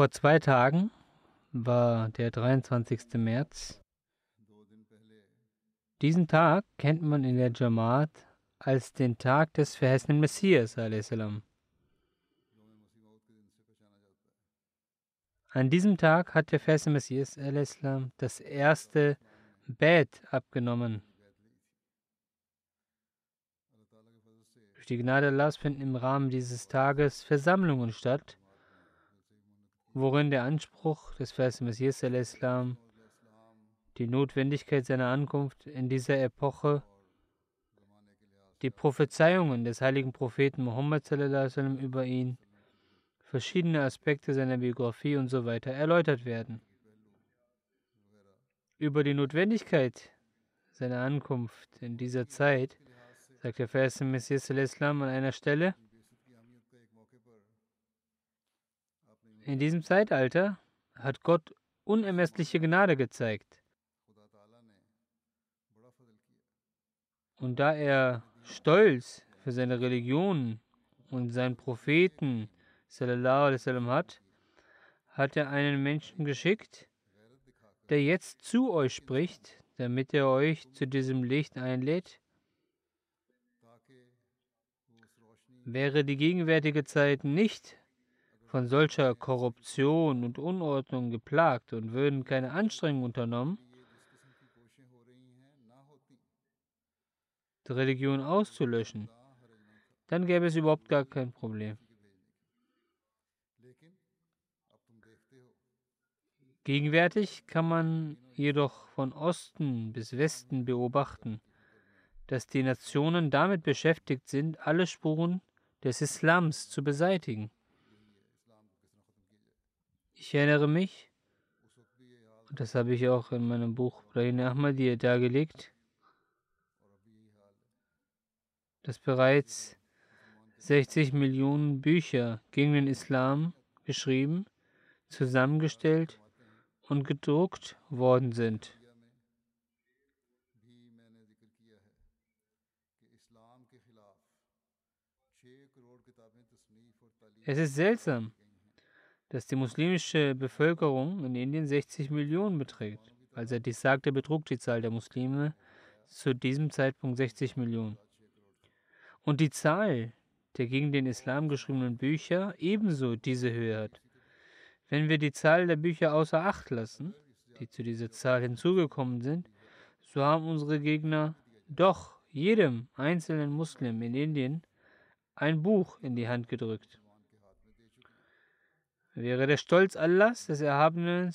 Vor zwei Tagen war der 23. März. Diesen Tag kennt man in der Jamaat als den Tag des verheißenen Messias. a.s. An diesem Tag hat der verheißene Messias a.s. das erste Bett abgenommen. Durch die Gnade Allahs finden im Rahmen dieses Tages Versammlungen statt, worin der Anspruch des verheißenen Messias die Notwendigkeit seiner Ankunft in dieser Epoche, die Prophezeiungen des heiligen Propheten Muhammad sallam, über ihn, verschiedene Aspekte seiner Biografie und so weiter erläutert werden. Über die Notwendigkeit seiner Ankunft in dieser Zeit sagt der verheißene Messias an einer Stelle, In diesem Zeitalter hat Gott unermessliche Gnade gezeigt. Und da er Stolz für seine Religion und seinen Propheten sallam, hat, hat er einen Menschen geschickt, der jetzt zu euch spricht, damit er euch zu diesem Licht einlädt. Wäre die gegenwärtige Zeit nicht von solcher Korruption und Unordnung geplagt und würden keine Anstrengungen unternommen, die Religion auszulöschen, dann gäbe es überhaupt gar kein Problem. Gegenwärtig kann man jedoch von Osten bis Westen beobachten, dass die Nationen damit beschäftigt sind, alle Spuren des Islams zu beseitigen. Ich erinnere mich, und das habe ich auch in meinem Buch Brahim Ahmadiyya dargelegt, dass bereits 60 Millionen Bücher gegen den Islam geschrieben, zusammengestellt und gedruckt worden sind. Es ist seltsam, dass die muslimische Bevölkerung in Indien 60 Millionen beträgt. Als er dies sagte, betrug die Zahl der Muslime zu diesem Zeitpunkt 60 Millionen. Und die Zahl der gegen den Islam geschriebenen Bücher ebenso diese Höhe hat. Wenn wir die Zahl der Bücher außer Acht lassen, die zu dieser Zahl hinzugekommen sind, so haben unsere Gegner doch jedem einzelnen Muslim in Indien ein Buch in die Hand gedrückt. Wäre der Stolz Allahs des Erhabenen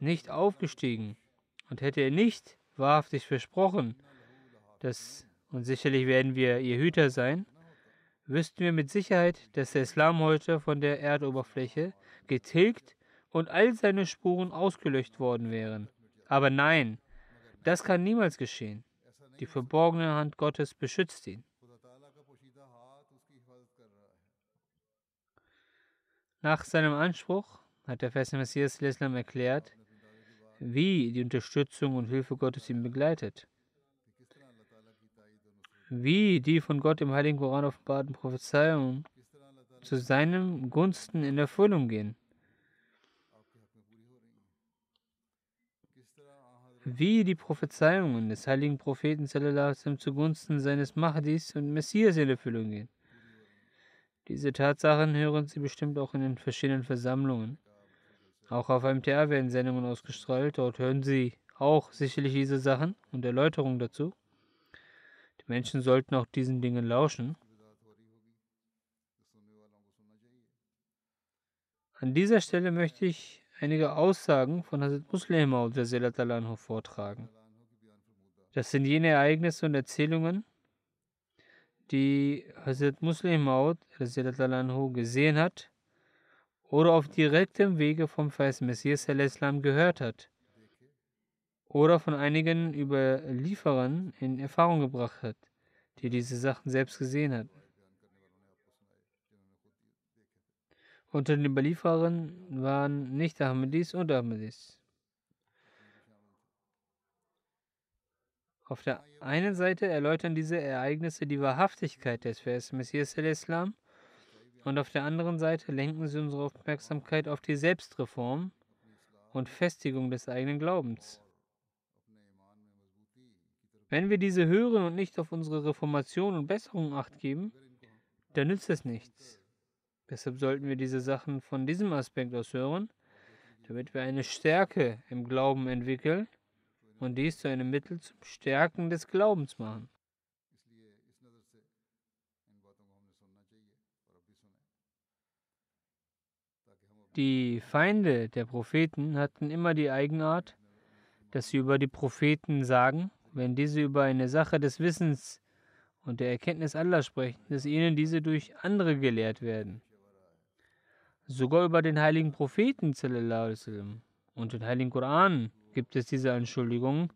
nicht aufgestiegen und hätte er nicht wahrhaftig versprochen, dass, und sicherlich werden wir ihr Hüter sein, wüssten wir mit Sicherheit, dass der Islam heute von der Erdoberfläche getilgt und all seine Spuren ausgelöscht worden wären. Aber nein, das kann niemals geschehen. Die verborgene Hand Gottes beschützt ihn. Nach seinem Anspruch hat der feste Messias Islam erklärt, wie die Unterstützung und Hilfe Gottes ihn begleitet. wie die von Gott im Heiligen Koran offenbarten Prophezeiungen zu seinem Gunsten in Erfüllung gehen. Wie die Prophezeiungen des heiligen Propheten zugunsten seines Mahdis und Messias in Erfüllung gehen. Diese Tatsachen hören Sie bestimmt auch in den verschiedenen Versammlungen. Auch auf MTA werden Sendungen ausgestrahlt. Dort hören Sie auch sicherlich diese Sachen und Erläuterungen dazu. Die Menschen sollten auch diesen Dingen lauschen. An dieser Stelle möchte ich einige Aussagen von Hazrat Muslim Maud vortragen. Das sind jene Ereignisse und Erzählungen, die Hazrat Muslim Maud gesehen hat oder auf direktem Wege vom Vers Messias gehört hat oder von einigen Überlieferern in Erfahrung gebracht hat, die diese Sachen selbst gesehen hatten. Unter den Überlieferern waren nicht Ahmadis und Ahmadis. Auf der einen Seite erläutern diese Ereignisse die Wahrhaftigkeit des Vers Messias al-Islam und auf der anderen Seite lenken sie unsere Aufmerksamkeit auf die Selbstreform und Festigung des eigenen Glaubens. Wenn wir diese hören und nicht auf unsere Reformation und Besserung acht geben, dann nützt es nichts. Deshalb sollten wir diese Sachen von diesem Aspekt aus hören, damit wir eine Stärke im Glauben entwickeln und dies zu einem Mittel zum Stärken des Glaubens machen. Die Feinde der Propheten hatten immer die Eigenart, dass sie über die Propheten sagen, wenn diese über eine Sache des Wissens und der Erkenntnis Allah sprechen, dass ihnen diese durch andere gelehrt werden. Sogar über den heiligen Propheten und den heiligen Koran gibt es diese Anschuldigung,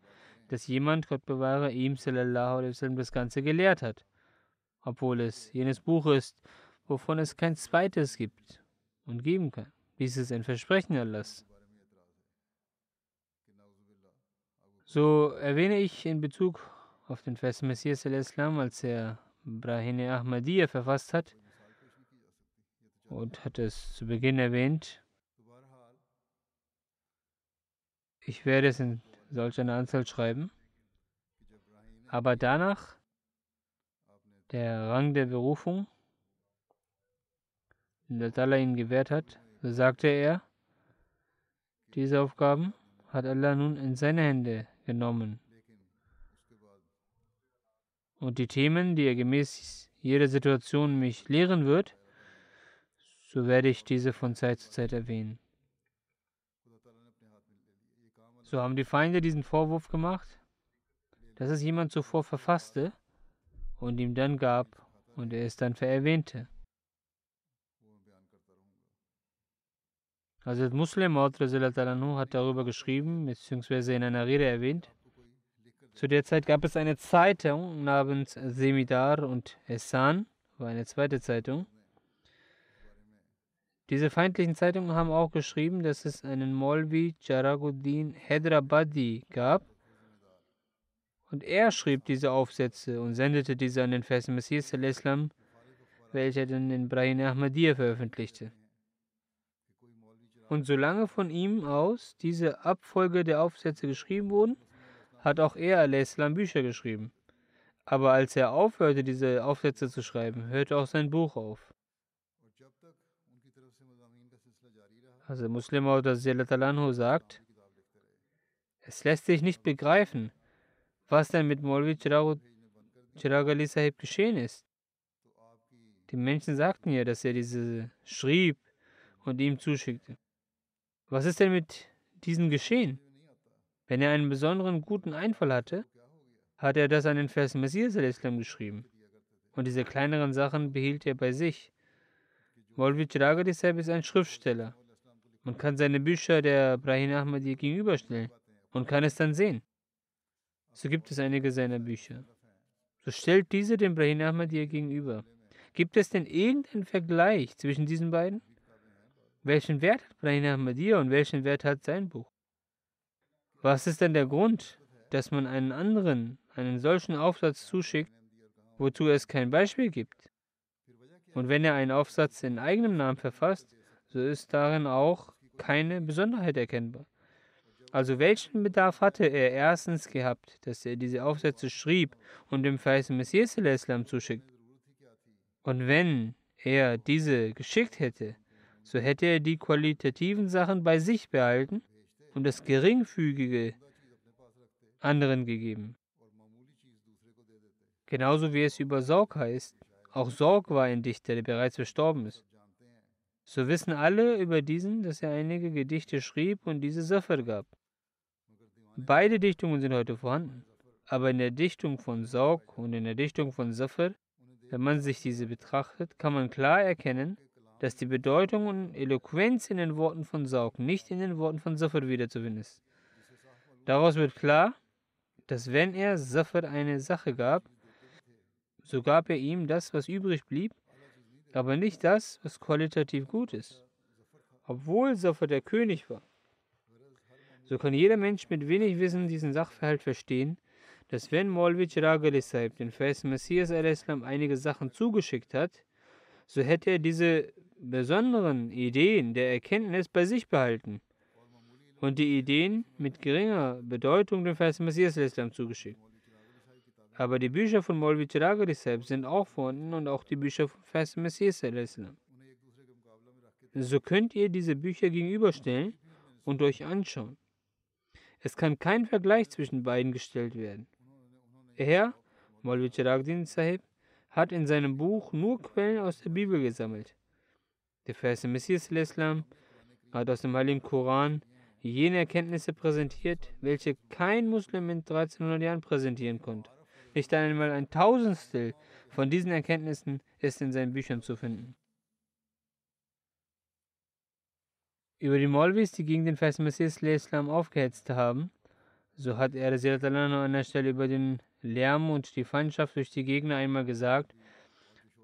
dass jemand, Gott bewahre, ihm das Ganze gelehrt hat, obwohl es jenes Buch ist, wovon es kein zweites gibt und geben kann. Dies ist ein Versprechen Allahs. So erwähne ich in Bezug auf den Vers Messias al-Islam, als er Brahine Ahmadiyya verfasst hat und hat es zu Beginn erwähnt. Ich werde es in solch einer Anzahl schreiben. Aber danach der Rang der Berufung, den Allah ihm gewährt hat, sagte er, diese Aufgaben hat Allah nun in seine Hände genommen. Und die Themen, die er gemäß jeder Situation mich lehren wird, so werde ich diese von Zeit zu Zeit erwähnen. So haben die Feinde diesen Vorwurf gemacht, dass es jemand zuvor verfasste und ihm dann gab und er es dann vererwähnte. Also Muslim hat darüber geschrieben, beziehungsweise in einer Rede erwähnt. Zu der Zeit gab es eine Zeitung namens Semidar und Essan, war eine zweite Zeitung. Diese feindlichen Zeitungen haben auch geschrieben, dass es einen Molvi Charaguddin Hyderabadi gab. Und er schrieb diese Aufsätze und sendete diese an den festen Messias al-Islam, welcher dann in Brahim Ahmadiyya veröffentlichte. Und solange von ihm aus diese Abfolge der Aufsätze geschrieben wurden, hat auch er al-Islam Bücher geschrieben. Aber als er aufhörte, diese Aufsätze zu schreiben, hörte auch sein Buch auf. Also Muslim oder sagt, es lässt sich nicht begreifen, was denn mit Molvi Chirag, Chirag Ali Sahib geschehen ist. Die Menschen sagten ja, dass er diese schrieb und ihm zuschickte. Was ist denn mit diesen geschehen? Wenn er einen besonderen guten Einfall hatte, hat er das an den Vers Messias al-Islam geschrieben. Und diese kleineren Sachen behielt er bei sich. Molvi Chiragadi Sahib ist ein Schriftsteller. Man kann seine Bücher der Brahim Ahmadi gegenüberstellen und kann es dann sehen. So gibt es einige seiner Bücher. So stellt diese dem Brahim Ahmadi gegenüber. Gibt es denn irgendeinen Vergleich zwischen diesen beiden? Welchen Wert hat Brahim Ahmadiyya und welchen Wert hat sein Buch? Was ist denn der Grund, dass man einen anderen einen solchen Aufsatz zuschickt wozu es kein Beispiel gibt. Und wenn er einen Aufsatz in eigenem Namen verfasst, so ist darin auch keine Besonderheit erkennbar. Also welchen Bedarf hatte er erstens gehabt, dass er diese Aufsätze schrieb und dem verheißenen Messias Islam zuschickt? Und wenn er diese geschickt hätte, so hätte er die qualitativen Sachen bei sich behalten und das Geringfügige anderen gegeben. Genauso wie es über Sorg heißt. Auch Sorg war ein Dichter, der bereits verstorben ist. So wissen alle über diesen, dass er einige Gedichte schrieb und diese Safar gab. Beide Dichtungen sind heute vorhanden. Aber in der Dichtung von Sorg und in der Dichtung von Safar, wenn man sich diese betrachtet, kann man klar erkennen, dass die Bedeutung und Eloquenz in den Worten von Saug nicht in den Worten von Safar wiederzufinden ist. Daraus wird klar, dass wenn er Safar eine Sache gab, so gab er ihm das, was übrig blieb, aber nicht das, was qualitativ gut ist. Obwohl Safar der König war. So kann jeder Mensch mit wenig Wissen diesen Sachverhalt verstehen, dass wenn Maulvi Chirag den Vers Messias einige Sachen zugeschickt hat, so hätte er diese besonderen Ideen der Erkenntnis bei sich behalten und die Ideen mit geringer Bedeutung dem Vers Messias Islam zugeschickt. Aber die Bücher von Maulvi Chiragari sind auch vorhanden und auch die Bücher von Vers Messias. So könnt ihr diese Bücher gegenüberstellen und euch anschauen. Es kann kein Vergleich zwischen beiden gestellt werden. Er, Maulvi Chiragdin Sahib, hat in seinem Buch nur Quellen aus der Bibel gesammelt. Der Vers Messias Islam hat aus dem Heiligen Koran jene Erkenntnisse präsentiert, welche kein Muslim in 1300 Jahren präsentieren konnte. Nicht einmal ein Tausendstel von diesen Erkenntnissen ist in seinen Büchern zu finden. Über die Molvis, die gegen den Vers Messias aufgehetzt haben, so hat er an der Stelle über den Lärm und die Feindschaft durch die Gegner einmal gesagt,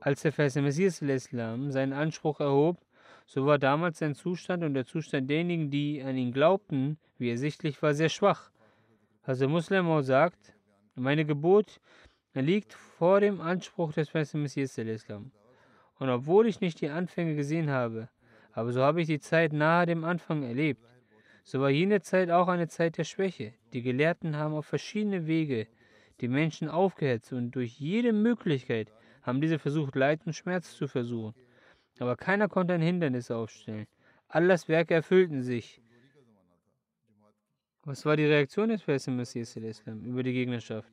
als der Vers Messias seinen Anspruch erhob, so war damals sein Zustand und der Zustand derjenigen, die an ihn glaubten, wie ersichtlich war, sehr schwach. Also Muslim sagt, meine Geburt liegt vor dem Anspruch des Vers Messias. Und obwohl ich nicht die Anfänge gesehen habe, aber so habe ich die Zeit nahe dem Anfang erlebt. So war jene Zeit auch eine Zeit der Schwäche. Die Gelehrten haben auf verschiedene Wege die Menschen aufgehetzt und durch jede Möglichkeit haben diese versucht, Leid und Schmerz zu versuchen. Aber keiner konnte ein Hindernis aufstellen. Allahs Werke erfüllten sich. Was war die Reaktion des Versen Messias Islam über die Gegnerschaft,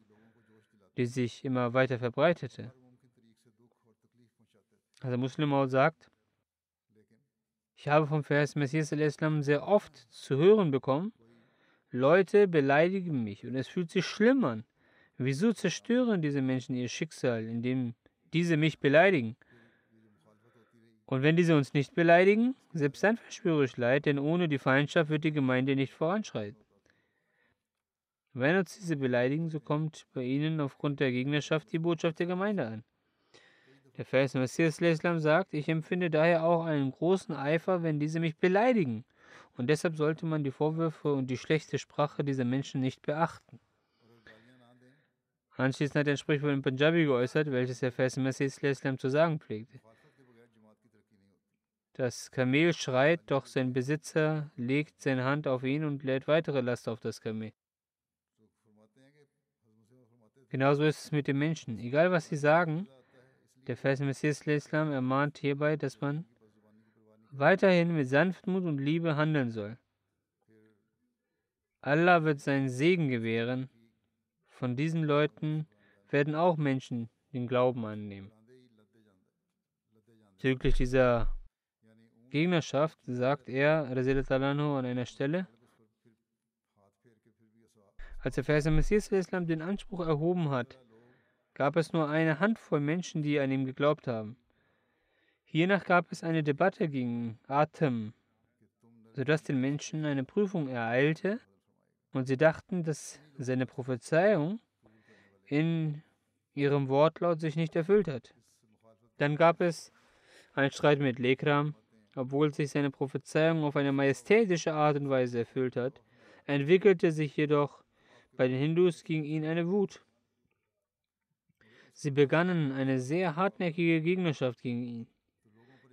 die sich immer weiter verbreitete? Also Muslim sagt, ich habe vom Vers Messias Islam sehr oft zu hören bekommen, Leute beleidigen mich und es fühlt sich schlimm an. Wieso zerstören diese Menschen ihr Schicksal, indem diese mich beleidigen? Und wenn diese uns nicht beleidigen, selbst dann verspüre ich Leid, denn ohne die Feindschaft wird die Gemeinde nicht voranschreiten. Wenn uns diese beleidigen, so kommt bei ihnen aufgrund der Gegnerschaft die Botschaft der Gemeinde an. Der Vers Messias sagt, ich empfinde daher auch einen großen Eifer, wenn diese mich beleidigen. Und deshalb sollte man die Vorwürfe und die schlechte Sprache dieser Menschen nicht beachten. Anschließend hat er ein Sprichwort in Punjabi geäußert, welches der Vers Messias zu sagen pflegte. Das Kamel schreit, doch sein Besitzer legt seine Hand auf ihn und lädt weitere Last auf das Kamel. Genauso ist es mit den Menschen. Egal was sie sagen, der Vers Messias ermahnt hierbei, dass man weiterhin mit Sanftmut und Liebe handeln soll. Allah wird seinen Segen gewähren. Von diesen Leuten werden auch Menschen den Glauben annehmen. Bezüglich dieser Gegnerschaft sagt er, an einer Stelle, als der Vers Messias den Anspruch erhoben hat, gab es nur eine Handvoll Menschen, die an ihm geglaubt haben. Hiernach gab es eine Debatte gegen Atem, sodass den Menschen eine Prüfung ereilte und sie dachten, dass seine Prophezeiung in ihrem Wortlaut sich nicht erfüllt hat. Dann gab es einen Streit mit Lekram, obwohl sich seine Prophezeiung auf eine majestätische Art und Weise erfüllt hat, entwickelte sich jedoch bei den Hindus gegen ihn eine Wut. Sie begannen eine sehr hartnäckige Gegnerschaft gegen ihn.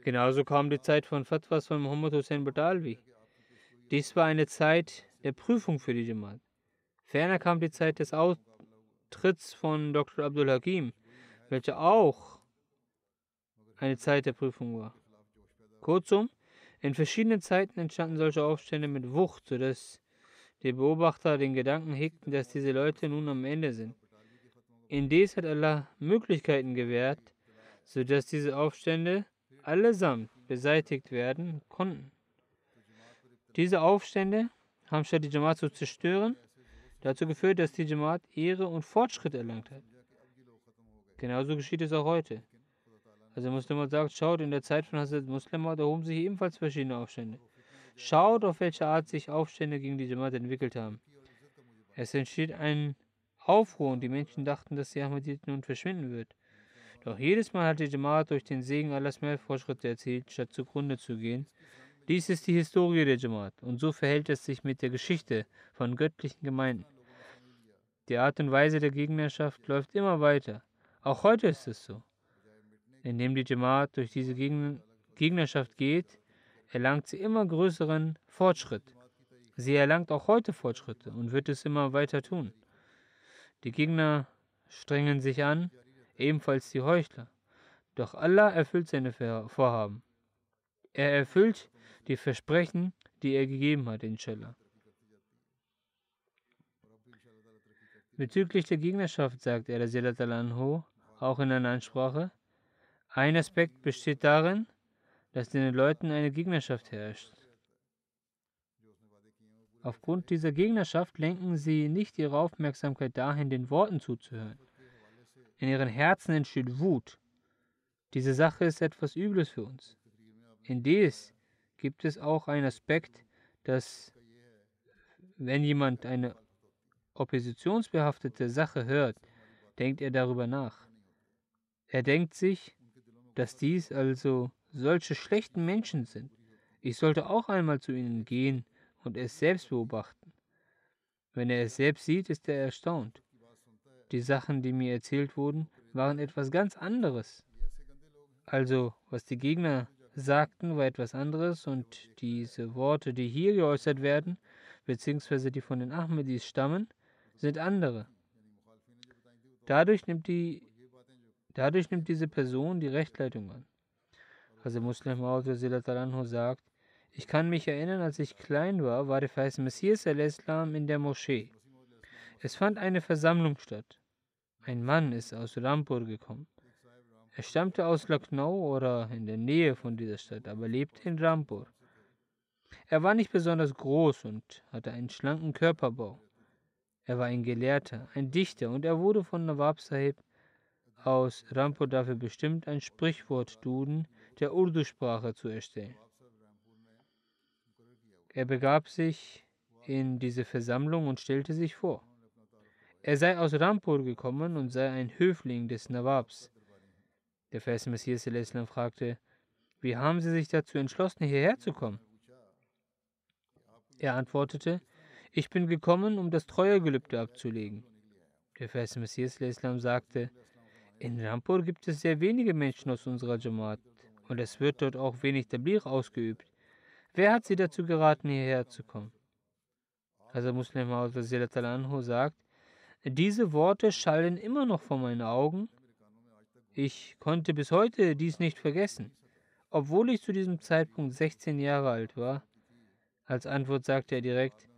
Genauso kam die Zeit von Fatwas von Muhammad Hussein Batalvi. Dies war eine Zeit der Prüfung für die Jamaat. Ferner kam die Zeit des Austritts von Dr. Abdul Hakim, welche auch eine Zeit der Prüfung war. Kurzum, in verschiedenen Zeiten entstanden solche Aufstände mit Wucht, sodass die Beobachter den Gedanken hegten, dass diese Leute nun am Ende sind. Indes hat Allah Möglichkeiten gewährt, sodass diese Aufstände allesamt beseitigt werden konnten. Diese Aufstände haben statt die Jamaat zu zerstören, dazu geführt, dass die Jamaat Ehre und Fortschritt erlangt hat. Genauso geschieht es auch heute. Also Muslim sagt, schaut, in der Zeit von Hazrat Muslim erhoben sich ebenfalls verschiedene Aufstände. Schaut, auf welche Art sich Aufstände gegen die Jamaat entwickelt haben. Es entsteht ein Aufruhr und die Menschen dachten, dass die Ahmadiyya nun verschwinden wird. Doch jedes Mal hat die Jamaat durch den Segen Allahs mehr Fortschritte erzielt, statt zugrunde zu gehen. Dies ist die Historie der Jamaat und so verhält es sich mit der Geschichte von göttlichen Gemeinden. Die Art und Weise der Gegnerschaft läuft immer weiter. Auch heute ist es so. Indem die Jamaat durch diese Gegnerschaft geht, erlangt sie immer größeren Fortschritt. Sie erlangt auch heute Fortschritte und wird es immer weiter tun. Die Gegner strengen sich an, ebenfalls die Heuchler. Doch Allah erfüllt seine Vorhaben. Er erfüllt die Versprechen, die er gegeben hat, inshallah. Bezüglich der Gegnerschaft sagt er, Anhu, auch in einer Ansprache, ein Aspekt besteht darin, dass den Leuten eine Gegnerschaft herrscht. Aufgrund dieser Gegnerschaft lenken sie nicht ihre Aufmerksamkeit dahin, den Worten zuzuhören. In ihren Herzen entsteht Wut. Diese Sache ist etwas Übles für uns. Indes gibt es auch einen Aspekt, dass wenn jemand eine oppositionsbehaftete Sache hört, denkt er darüber nach. Er denkt sich, dass dies also solche schlechten Menschen sind. Ich sollte auch einmal zu ihnen gehen und es selbst beobachten. Wenn er es selbst sieht, ist er erstaunt. Die Sachen, die mir erzählt wurden, waren etwas ganz anderes. Also, was die Gegner sagten, war etwas anderes und diese Worte, die hier geäußert werden, beziehungsweise die von den Ahmedis stammen, sind andere. Dadurch nimmt, die, dadurch nimmt diese Person die Rechtleitung an. Also Muslim Maud sagt, ich kann mich erinnern, als ich klein war, war der Vers Messias al-Islam in der Moschee. Es fand eine Versammlung statt. Ein Mann ist aus Rampur gekommen. Er stammte aus Lucknow oder in der Nähe von dieser Stadt, aber lebte in Rampur. Er war nicht besonders groß und hatte einen schlanken Körperbau. Er war ein Gelehrter, ein Dichter und er wurde von Nawab Sahib aus Rampur dafür bestimmt, ein Sprichwort-Duden der Urdu-Sprache zu erstellen. Er begab sich in diese Versammlung und stellte sich vor. Er sei aus Rampur gekommen und sei ein Höfling des Nawabs. Der Vers Messias fragte, wie haben Sie sich dazu entschlossen, hierher zu kommen? Er antwortete, ich bin gekommen, um das Treuegelübde abzulegen. Der Vers Messias sagte, in Rampur gibt es sehr wenige Menschen aus unserer Jamaat und es wird dort auch wenig Tablir ausgeübt. Wer hat sie dazu geraten, hierher zu kommen? Also Muslim Anhu sagt, diese Worte schallen immer noch vor meinen Augen. Ich konnte bis heute dies nicht vergessen, obwohl ich zu diesem Zeitpunkt 16 Jahre alt war. Als Antwort sagte er direkt,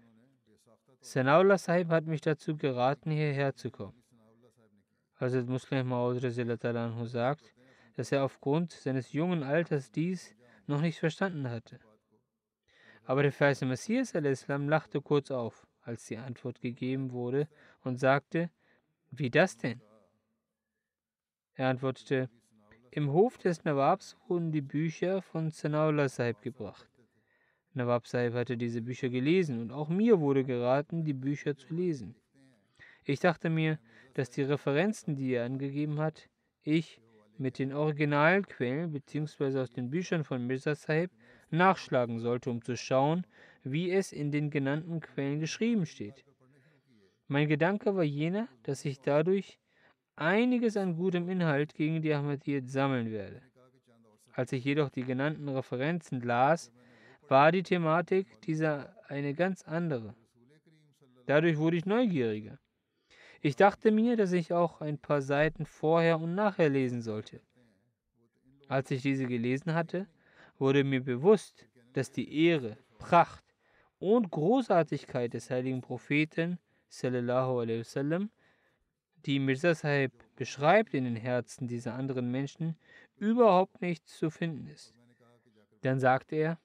Sanaullah Sahib hat mich dazu geraten, hierher zu kommen. Hazrat Muslim Maud sagt, dass er aufgrund seines jungen Alters dies noch nicht verstanden hatte. Aber der Vers Messias al-Islam lachte kurz auf, als die Antwort gegeben wurde und sagte, wie das denn? Er antwortete, im Hof des Nawabs wurden die Bücher von Sanaullah Sahib gebracht. Nawab Sahib hatte diese Bücher gelesen und auch mir wurde geraten, die Bücher zu lesen. Ich dachte mir, dass die Referenzen, die er angegeben hat, ich mit den Originalquellen bzw. aus den Büchern von Mirza Sahib nachschlagen sollte, um zu schauen, wie es in den genannten Quellen geschrieben steht. Mein Gedanke war jener, dass ich dadurch einiges an gutem Inhalt gegen die Ahmadiyyat sammeln werde. Als ich jedoch die genannten Referenzen las, war die Thematik dieser eine ganz andere. Dadurch wurde ich neugieriger. Ich dachte mir, dass ich auch ein paar Seiten vorher und nachher lesen sollte. Als ich diese gelesen hatte, wurde mir bewusst, dass die Ehre, Pracht und Großartigkeit des heiligen Propheten sallallahu wasallam, die Mirza Sahib beschreibt in den Herzen dieser anderen Menschen, überhaupt nicht zu finden ist. Dann sagte er,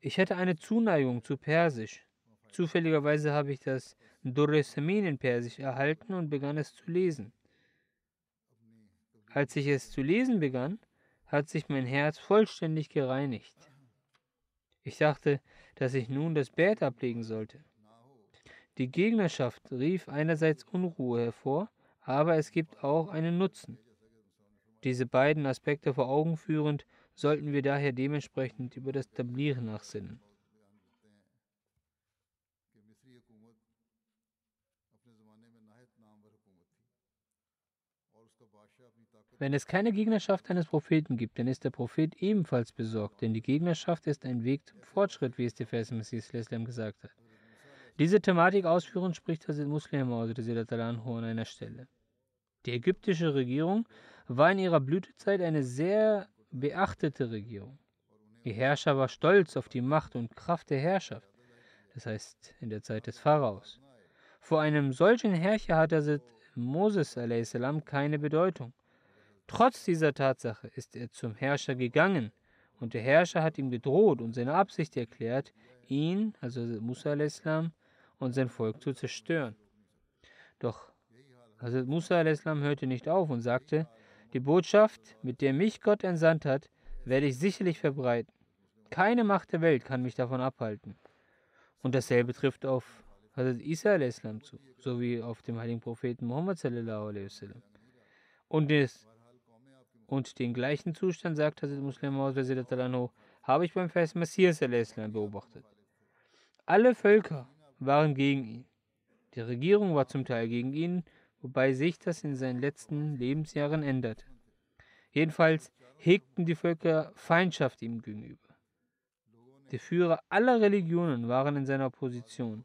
ich hätte eine Zuneigung zu Persisch. Zufälligerweise habe ich das Durre Samin in Persisch erhalten und begann es zu lesen. Als ich es zu lesen begann, hat sich mein Herz vollständig gereinigt. Ich dachte, dass ich nun das Bett ablegen sollte. Die Gegnerschaft rief einerseits Unruhe hervor, aber es gibt auch einen Nutzen. Diese beiden Aspekte vor Augen führend, sollten wir daher dementsprechend über das Tablir nachsinnen. Wenn es keine Gegnerschaft eines Propheten gibt, dann ist der Prophet ebenfalls besorgt, denn die Gegnerschaft ist ein Weg zum Fortschritt, wie es der Vers Messias gesagt hat. Diese Thematik ausführend spricht Hazrat Muslim an einer Stelle. Die ägyptische Regierung war in ihrer Blütezeit eine sehr beachtete Regierung. Ihr Herrscher war stolz auf die Macht und Kraft der Herrschaft, das heißt in der Zeit des Pharaos. Vor einem solchen Herrscher hat Hazrat Moses keine Bedeutung. Trotz dieser Tatsache ist er zum Herrscher gegangen und der Herrscher hat ihm gedroht und seine Absicht erklärt, ihn, also Musa a.s. und sein Volk zu zerstören. Doch Hazrat Musa a.s. hörte nicht auf und sagte, die Botschaft, mit der mich Gott entsandt hat, werde ich sicherlich verbreiten. Keine Macht der Welt kann mich davon abhalten. Und dasselbe trifft auf Hazrat Isa a.s. zu, sowie auf dem heiligen Propheten Muhammad a.s. Und es und den gleichen Zustand, sagt Hazrat Muslim habe ich beim Vers Messias beobachtet. Alle Völker waren gegen ihn. Die Regierung war zum Teil gegen ihn, wobei sich das in seinen letzten Lebensjahren änderte. Jedenfalls hegten die Völker Feindschaft ihm gegenüber. Die Führer aller Religionen waren in seiner Position.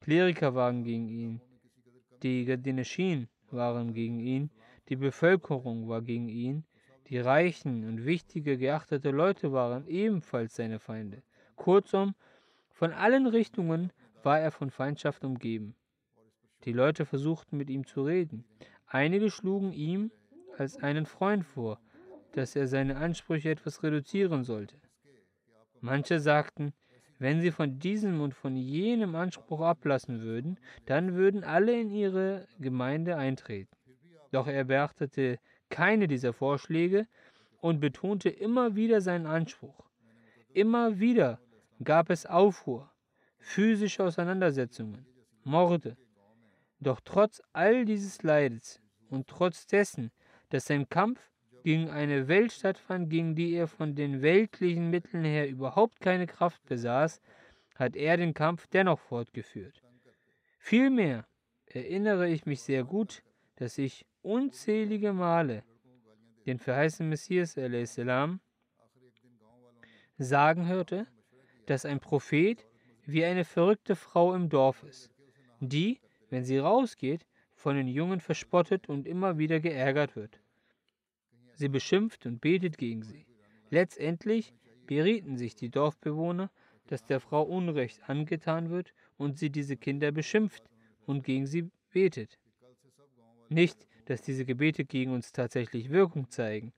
Kleriker waren gegen ihn, die Gadeneshin waren gegen ihn, die Bevölkerung war gegen ihn, die reichen und wichtige geachtete Leute waren ebenfalls seine Feinde. Kurzum, von allen Richtungen war er von Feindschaft umgeben. Die Leute versuchten mit ihm zu reden. Einige schlugen ihm als einen Freund vor, dass er seine Ansprüche etwas reduzieren sollte. Manche sagten, wenn sie von diesem und von jenem Anspruch ablassen würden, dann würden alle in ihre Gemeinde eintreten. Doch er beachtete keine dieser Vorschläge und betonte immer wieder seinen Anspruch. Immer wieder gab es Aufruhr, physische Auseinandersetzungen, Morde. Doch trotz all dieses Leides und trotz dessen, dass sein Kampf gegen eine Welt stattfand, gegen die er von den weltlichen Mitteln her überhaupt keine Kraft besaß, hat er den Kampf dennoch fortgeführt. Vielmehr erinnere ich mich sehr gut, dass ich unzählige Male den verheißenen Messias sagen hörte, dass ein Prophet wie eine verrückte Frau im Dorf ist, die, wenn sie rausgeht, von den Jungen verspottet und immer wieder geärgert wird. Sie beschimpft und betet gegen sie. Letztendlich berieten sich die Dorfbewohner, dass der Frau Unrecht angetan wird und sie diese Kinder beschimpft und gegen sie betet. Nicht, dass diese Gebete gegen uns tatsächlich Wirkung zeigen.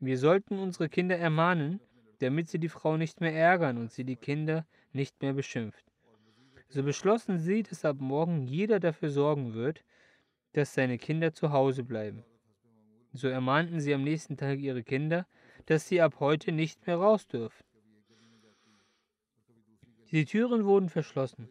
Wir sollten unsere Kinder ermahnen, damit sie die Frau nicht mehr ärgern und sie die Kinder nicht mehr beschimpft. So beschlossen sie, dass ab morgen jeder dafür sorgen wird, dass seine Kinder zu Hause bleiben. So ermahnten sie am nächsten Tag ihre Kinder, dass sie ab heute nicht mehr raus dürfen. Die Türen wurden verschlossen.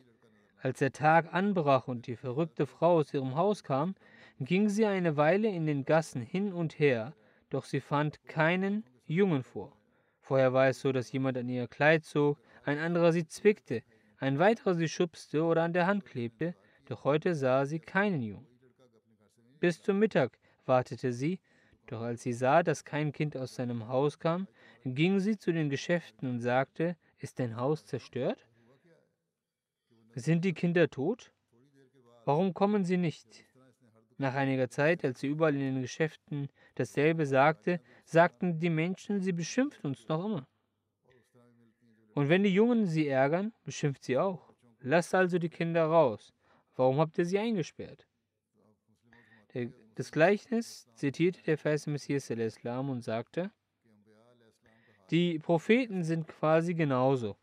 Als der Tag anbrach und die verrückte Frau aus ihrem Haus kam, ging sie eine Weile in den Gassen hin und her, doch sie fand keinen Jungen vor. Vorher war es so, dass jemand an ihr Kleid zog, ein anderer sie zwickte, ein weiterer sie schubste oder an der Hand klebte, doch heute sah sie keinen Jungen. Bis zum Mittag wartete sie, doch als sie sah, dass kein Kind aus seinem Haus kam, ging sie zu den Geschäften und sagte, ist dein Haus zerstört? Sind die Kinder tot? Warum kommen sie nicht? Nach einiger Zeit, als sie überall in den Geschäften dasselbe sagte, sagten die Menschen, sie beschimpft uns noch immer. Und wenn die Jungen sie ärgern, beschimpft sie auch. Lasst also die Kinder raus. Warum habt ihr sie eingesperrt? Der, das Gleichnis zitierte der Vers Messias Islam und sagte, die Propheten sind quasi genauso.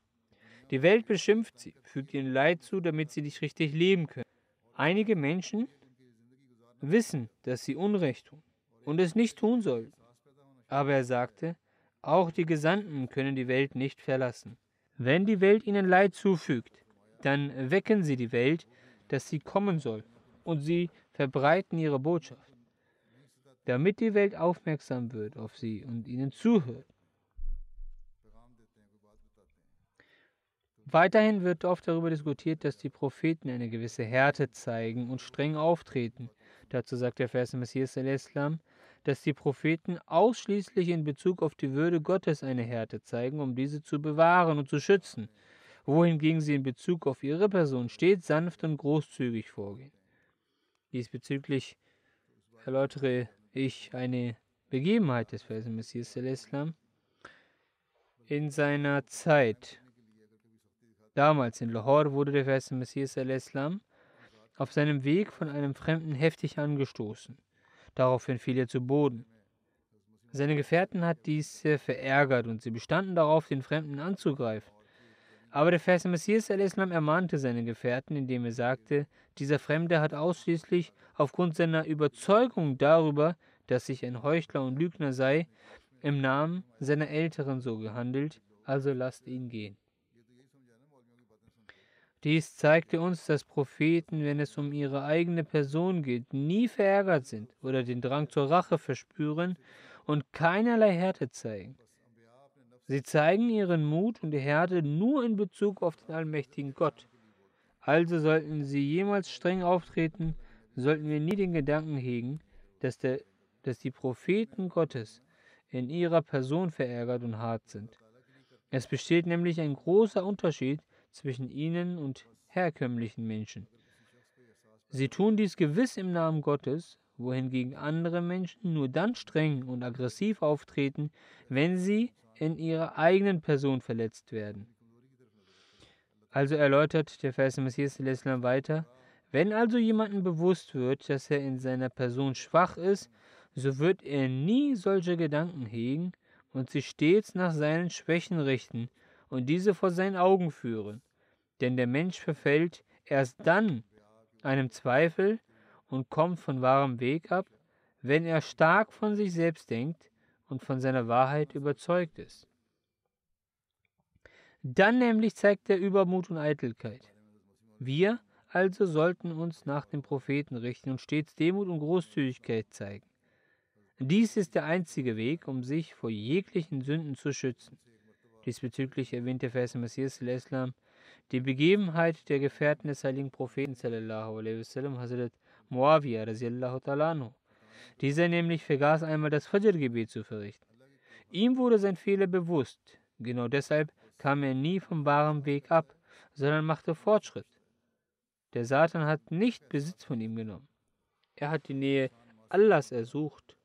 Die Welt beschimpft sie, fügt ihnen Leid zu, damit sie nicht richtig leben können. Einige Menschen wissen, dass sie Unrecht tun und es nicht tun sollten. Aber er sagte, auch die Gesandten können die Welt nicht verlassen. Wenn die Welt ihnen Leid zufügt, dann wecken sie die Welt, dass sie kommen soll, und sie verbreiten ihre Botschaft, damit die Welt aufmerksam wird auf sie und ihnen zuhört. Weiterhin wird oft darüber diskutiert, dass die Propheten eine gewisse Härte zeigen und streng auftreten. Dazu sagt der Vers im Messias dass die Propheten ausschließlich in Bezug auf die Würde Gottes eine Härte zeigen, um diese zu bewahren und zu schützen, wohingegen sie in Bezug auf ihre Person stets sanft und großzügig vorgehen. Diesbezüglich erläutere ich eine Begebenheit des Versen Messias Islam. In seiner Zeit, damals in Lahore, wurde der Vers Messias Islam auf seinem Weg von einem Fremden heftig angestoßen. Daraufhin fiel er zu Boden. Seine Gefährten hat dies sehr verärgert und sie bestanden darauf, den Fremden anzugreifen. Aber der Vers Messias al-Islam ermahnte seine Gefährten, indem er sagte, dieser Fremde hat ausschließlich aufgrund seiner Überzeugung darüber, dass ich ein Heuchler und Lügner sei, im Namen seiner Älteren so gehandelt, also lasst ihn gehen. Dies zeigte uns, dass Propheten, wenn es um ihre eigene Person geht, nie verärgert sind oder den Drang zur Rache verspüren und keinerlei Härte zeigen. Sie zeigen ihren Mut und Härte nur in Bezug auf den allmächtigen Gott. Also sollten sie jemals streng auftreten, sollten wir nie den Gedanken hegen, dass, der, dass die Propheten Gottes in ihrer Person verärgert und hart sind. Es besteht nämlich ein großer Unterschied zwischen ihnen und herkömmlichen Menschen. Sie tun dies gewiss im Namen Gottes, wohingegen andere Menschen nur dann streng und aggressiv auftreten, wenn sie in ihrer eigenen Person verletzt werden. Also erläutert der Vers Messias Islam weiter, wenn also jemandem bewusst wird, dass er in seiner Person schwach ist, so wird er nie solche Gedanken hegen und sich stets nach seinen Schwächen richten und diese vor seinen Augen führen. Denn der Mensch verfällt erst dann einem Zweifel und kommt von wahrem Weg ab, wenn er stark von sich selbst denkt und von seiner Wahrheit überzeugt ist. Dann nämlich zeigt er Übermut und Eitelkeit. Wir also sollten uns nach dem Propheten richten und stets Demut und Großzügigkeit zeigen. Dies ist der einzige Weg, um sich vor jeglichen Sünden zu schützen. Diesbezüglich erwähnt der Vers Messias Islam die Begebenheit der Gefährten des heiligen Propheten sallallahu alaihi wasallam, Hazrat Muawiyah radiallahu Dieser nämlich vergaß einmal das Fajr-Gebet zu verrichten. Ihm wurde sein Fehler bewusst. Genau deshalb kam er nie vom wahren Weg ab, sondern machte Fortschritt. Der Satan hat nicht Besitz von ihm genommen. Er hat die Nähe Allahs ersucht.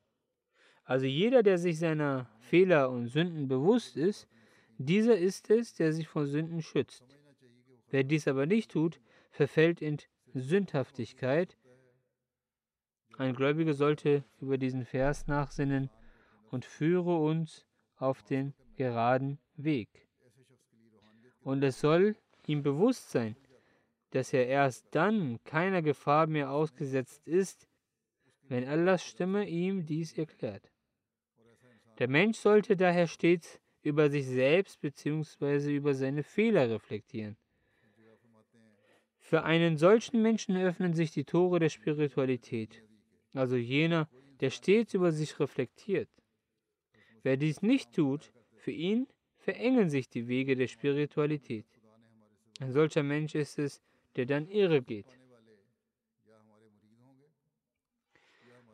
Also jeder, der sich seiner Fehler und Sünden bewusst ist, dieser ist es, der sich vor Sünden schützt. Wer dies aber nicht tut, verfällt in Sündhaftigkeit. Ein Gläubiger sollte über diesen Vers nachsinnen und führe uns auf den geraden Weg. Und es soll ihm bewusst sein, dass er erst dann keiner Gefahr mehr ausgesetzt ist, wenn Allahs Stimme ihm dies erklärt. Der Mensch sollte daher stets über sich selbst bzw. über seine Fehler reflektieren. Für einen solchen Menschen öffnen sich die Tore der Spiritualität, also jener, der stets über sich reflektiert. Wer dies nicht tut, für ihn verengen sich die Wege der Spiritualität. Ein solcher Mensch ist es, der dann irre geht.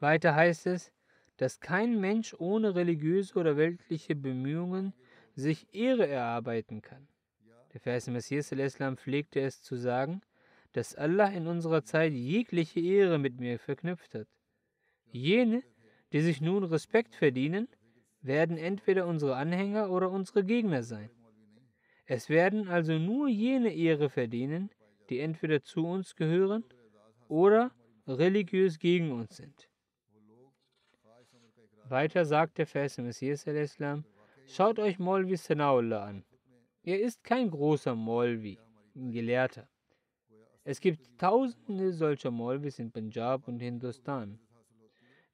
Weiter heißt es, dass kein Mensch ohne religiöse oder weltliche Bemühungen sich Ehre erarbeiten kann. Der Vers Messias Islam pflegte es zu sagen, dass Allah in unserer Zeit jegliche Ehre mit mir verknüpft hat. Jene, die sich nun Respekt verdienen, werden entweder unsere Anhänger oder unsere Gegner sein. Es werden also nur jene Ehre verdienen, die entweder zu uns gehören oder religiös gegen uns sind. Weiter sagt der Vers im Messias al-Islam, schaut euch Molvi Sanaullah an. Er ist kein großer Molvi, ein Gelehrter. Es gibt tausende solcher Molvis in Punjab und Hindustan.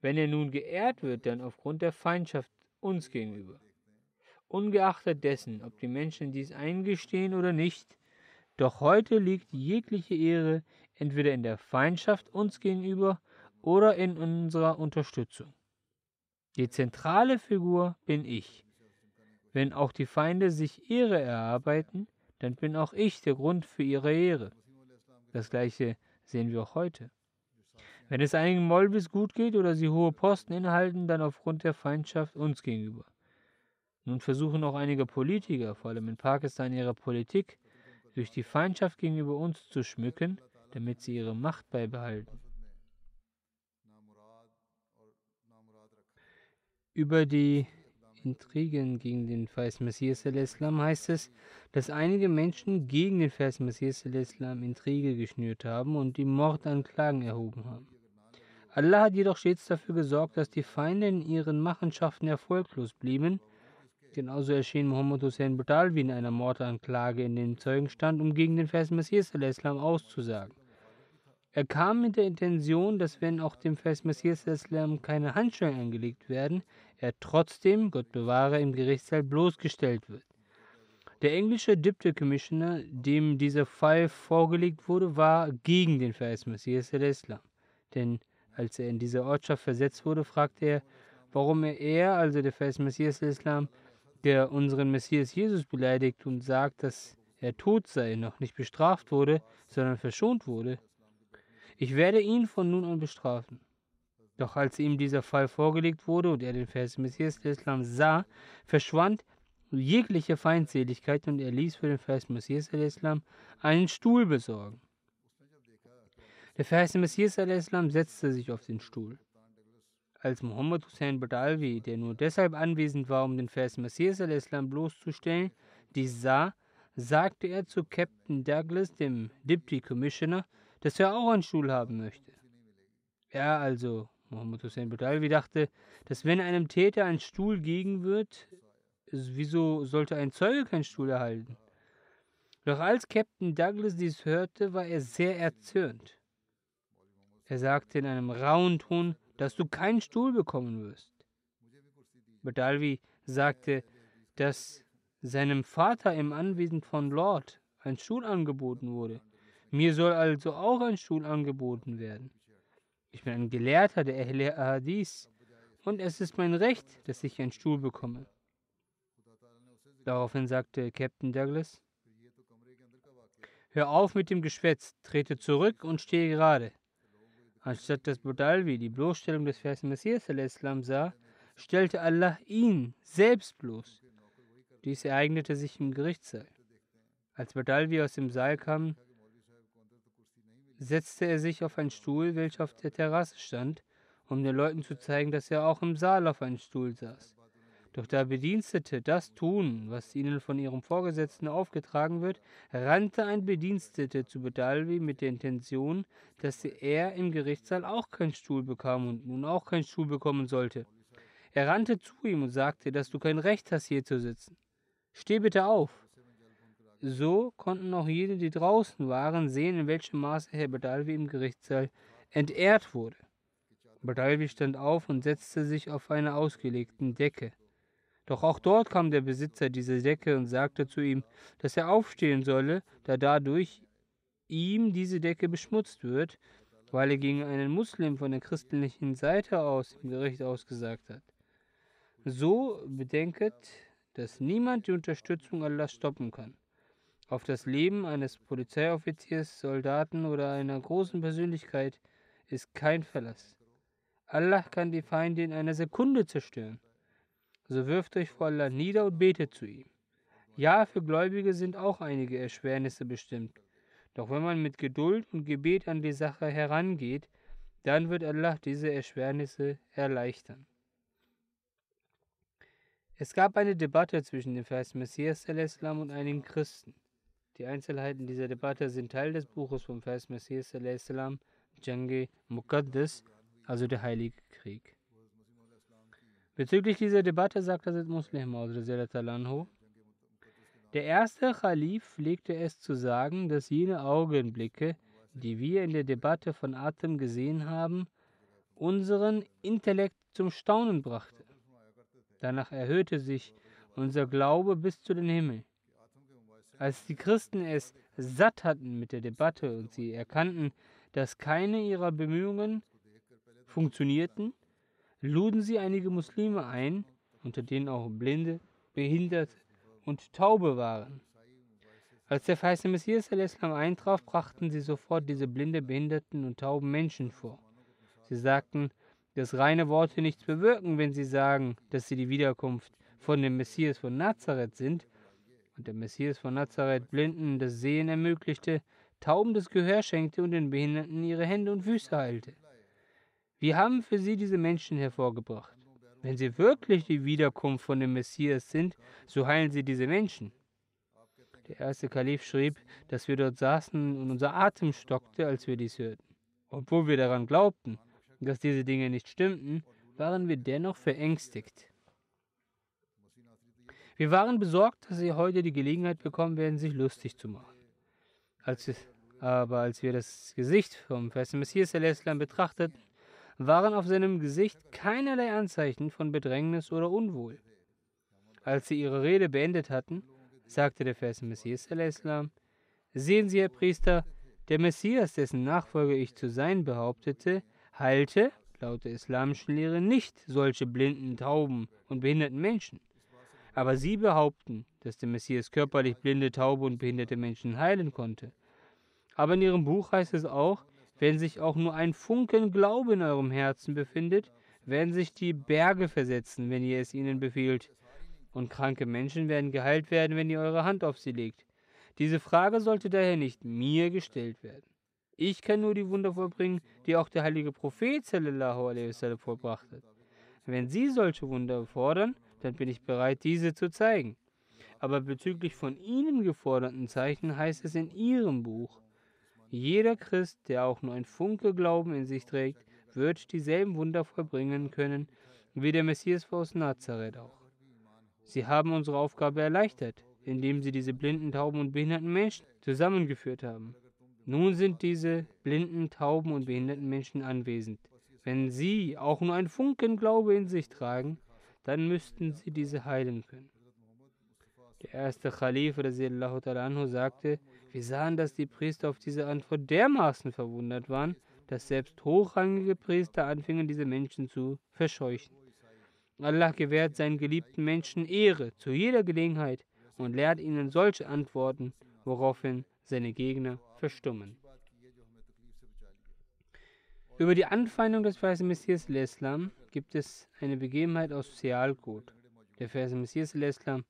Wenn er nun geehrt wird, dann aufgrund der Feindschaft uns gegenüber. Ungeachtet dessen, ob die Menschen dies eingestehen oder nicht, doch heute liegt jegliche Ehre entweder in der Feindschaft uns gegenüber oder in unserer Unterstützung. Die zentrale Figur bin ich. Wenn auch die Feinde sich Ehre erarbeiten, dann bin auch ich der Grund für ihre Ehre. Das gleiche sehen wir auch heute. Wenn es einigen Molvis gut geht oder sie hohe Posten innehalten, dann aufgrund der Feindschaft uns gegenüber. Nun versuchen auch einige Politiker, vor allem in Pakistan, ihre Politik durch die Feindschaft gegenüber uns zu schmücken, damit sie ihre Macht beibehalten. Über die Intrigen gegen den Vers Messias al-Islam heißt es, dass einige Menschen gegen den Vers Messias al-Islam Intrige geschnürt haben und die Mordanklagen erhoben haben. Allah hat jedoch stets dafür gesorgt, dass die Feinde in ihren Machenschaften erfolglos blieben. Genauso erschien Muhammad Hussein Brutal wie in einer Mordanklage in dem Zeugenstand, um gegen den Vers Messias al-Islam auszusagen. Er kam mit der Intention, dass wenn auch dem Vers Messias al-Islam keine Handschellen angelegt werden, er trotzdem, Gott bewahre, im Gerichtssaal bloßgestellt wird. Der englische Deputy Commissioner, dem dieser Fall vorgelegt wurde, war gegen den Vers Messias al-Islam. Denn als er in diese Ortschaft versetzt wurde, fragte er, warum er, also der Vers Messias al-Islam, der unseren Messias Jesus beleidigt und sagt, dass er tot sei, noch nicht bestraft wurde, sondern verschont wurde. Ich werde ihn von nun an bestrafen. Doch als ihm dieser Fall vorgelegt wurde und er den Vers Messias des Islam sah, verschwand jegliche Feindseligkeit und er ließ für den Vers Messias des Islam einen Stuhl besorgen. Der Vers Messias Islam setzte sich auf den Stuhl. Als Muhammad Hussein Badalvi, der nur deshalb anwesend war, um den Vers Messias Islam bloßzustellen, dies sah, sagte er zu Captain Douglas, dem Deputy Commissioner, dass er auch einen Stuhl haben möchte. Er also, Muhammad Hussein Badalvi, dachte, dass wenn einem Täter ein Stuhl gegen wird, wieso sollte ein Zeuge keinen Stuhl erhalten? Doch als Captain Douglas dies hörte, war er sehr erzürnt. Er sagte in einem rauen Ton, dass du keinen Stuhl bekommen wirst. Badalvi sagte, dass seinem Vater im Anwesen von Lord ein Stuhl angeboten wurde. Mir soll also auch ein Stuhl angeboten werden. Ich bin ein Gelehrter der Ahle Ahadis und es ist mein Recht, dass ich einen Stuhl bekomme. Daraufhin sagte Captain Douglas, Hör auf mit dem Geschwätz, trete zurück und stehe gerade. Anstatt dass Budalvi die Bloßstellung des Vers Messias sah, stellte Allah ihn selbst bloß. Dies ereignete sich im Gerichtssaal. Als Badalvi aus dem Saal kam, setzte er sich auf einen Stuhl, welcher auf der Terrasse stand, um den Leuten zu zeigen, dass er auch im Saal auf einem Stuhl saß. Doch da Bedienstete das tun, was ihnen von ihrem Vorgesetzten aufgetragen wird, rannte ein Bedienstete zu Bedalvi mit der Intention, dass er im Gerichtssaal auch keinen Stuhl bekam und nun auch keinen Stuhl bekommen sollte. Er rannte zu ihm und sagte, dass du kein Recht hast, hier zu sitzen. Steh bitte auf. So konnten auch jene, die draußen waren, sehen, in welchem Maße Herr Bedalvi im Gerichtssaal entehrt wurde. Bedalvi stand auf und setzte sich auf eine ausgelegten Decke. Doch auch dort kam der Besitzer dieser Decke und sagte zu ihm, dass er aufstehen solle, da dadurch ihm diese Decke beschmutzt wird, weil er gegen einen Muslim von der christlichen Seite aus im Gericht ausgesagt hat. So bedenket, dass niemand die Unterstützung Allahs stoppen kann. Auf das Leben eines Polizeioffiziers, Soldaten oder einer großen Persönlichkeit ist kein Verlass. Allah kann die Feinde in einer Sekunde zerstören. So wirft euch vor Allah nieder und betet zu ihm. Ja, für Gläubige sind auch einige Erschwernisse bestimmt. Doch wenn man mit Geduld und Gebet an die Sache herangeht, dann wird Allah diese Erschwernisse erleichtern. Es gab eine Debatte zwischen dem Vers Messias und einigen Christen. Die Einzelheiten dieser Debatte sind Teil des Buches vom Vers Messias Jange Muqaddas, also der Heilige Krieg. Bezüglich dieser Debatte sagt Hazrat Muslim der erste Khalif pflegte es zu sagen, dass jene Augenblicke, die wir in der Debatte von Atem gesehen haben, unseren Intellekt zum Staunen brachte. Danach erhöhte sich unser Glaube bis zu den Himmel. Als die Christen es satt hatten mit der Debatte und sie erkannten, dass keine ihrer Bemühungen funktionierten, luden sie einige Muslime ein, unter denen auch Blinde, Behinderte und Taube waren. Als der verheißene Messias Islam eintraf, brachten sie sofort diese blinde, behinderten und tauben Menschen vor. Sie sagten, dass reine Worte nichts bewirken, wenn sie sagen, dass sie die Wiederkunft von dem Messias von Nazareth sind und der Messias von Nazareth Blinden das Sehen ermöglichte, Tauben das Gehör schenkte und den Behinderten ihre Hände und Füße heilte. Wir haben für sie diese Menschen hervorgebracht. Wenn sie wirklich die Wiederkunft von dem Messias sind, so heilen sie diese Menschen. Der erste Kalif schrieb, dass wir dort saßen und unser Atem stockte, als wir dies hörten. Obwohl wir daran glaubten, dass diese Dinge nicht stimmten, waren wir dennoch verängstigt. Wir waren besorgt, dass sie heute die Gelegenheit bekommen werden, sich lustig zu machen. Als es, aber als wir das Gesicht vom Festen Messias betrachteten, waren auf seinem Gesicht keinerlei Anzeichen von Bedrängnis oder Unwohl. Als sie ihre Rede beendet hatten, sagte der Vers Messias Sehen Sie, Herr Priester, der Messias, dessen Nachfolger ich zu sein behauptete, halte, laut der islamischen Lehre, nicht solche blinden, tauben und behinderten Menschen. Aber sie behaupten, dass der Messias körperlich blinde, taube und behinderte Menschen heilen konnte. Aber in ihrem Buch heißt es auch, wenn sich auch nur ein Funken Glaube in eurem Herzen befindet, werden sich die Berge versetzen, wenn ihr es ihnen befiehlt. Und kranke Menschen werden geheilt werden, wenn ihr eure Hand auf sie legt. Diese Frage sollte daher nicht mir gestellt werden. Ich kann nur die Wunder vollbringen, die auch der heilige Prophet sallallahu alaihi vollbracht hat. Wenn Sie solche Wunder fordern, dann bin ich bereit, diese zu zeigen. Aber bezüglich von Ihnen geforderten Zeichen heißt es in Ihrem Buch, jeder Christ, der auch nur ein Funke Glauben in sich trägt, wird dieselben Wunder vollbringen können, wie der Messias aus Nazareth auch. Sie haben unsere Aufgabe erleichtert, indem sie diese blinden, tauben und behinderten Menschen zusammengeführt haben. Nun sind diese blinden, tauben und behinderten Menschen anwesend. Wenn sie auch nur ein Funken Glaube in sich tragen, dann müssten sie diese heilen können. Der erste Khalif anhu sagte, wir sahen, dass die Priester auf diese Antwort dermaßen verwundert waren, dass selbst hochrangige Priester anfingen, diese Menschen zu verscheuchen. Allah gewährt seinen geliebten Menschen Ehre zu jeder Gelegenheit und lehrt ihnen solche Antworten, woraufhin seine Gegner verstummen. Über die Anfeindung des Versen Messias Islam gibt es eine Begebenheit aus Sialkot. Der Vers Messias Islam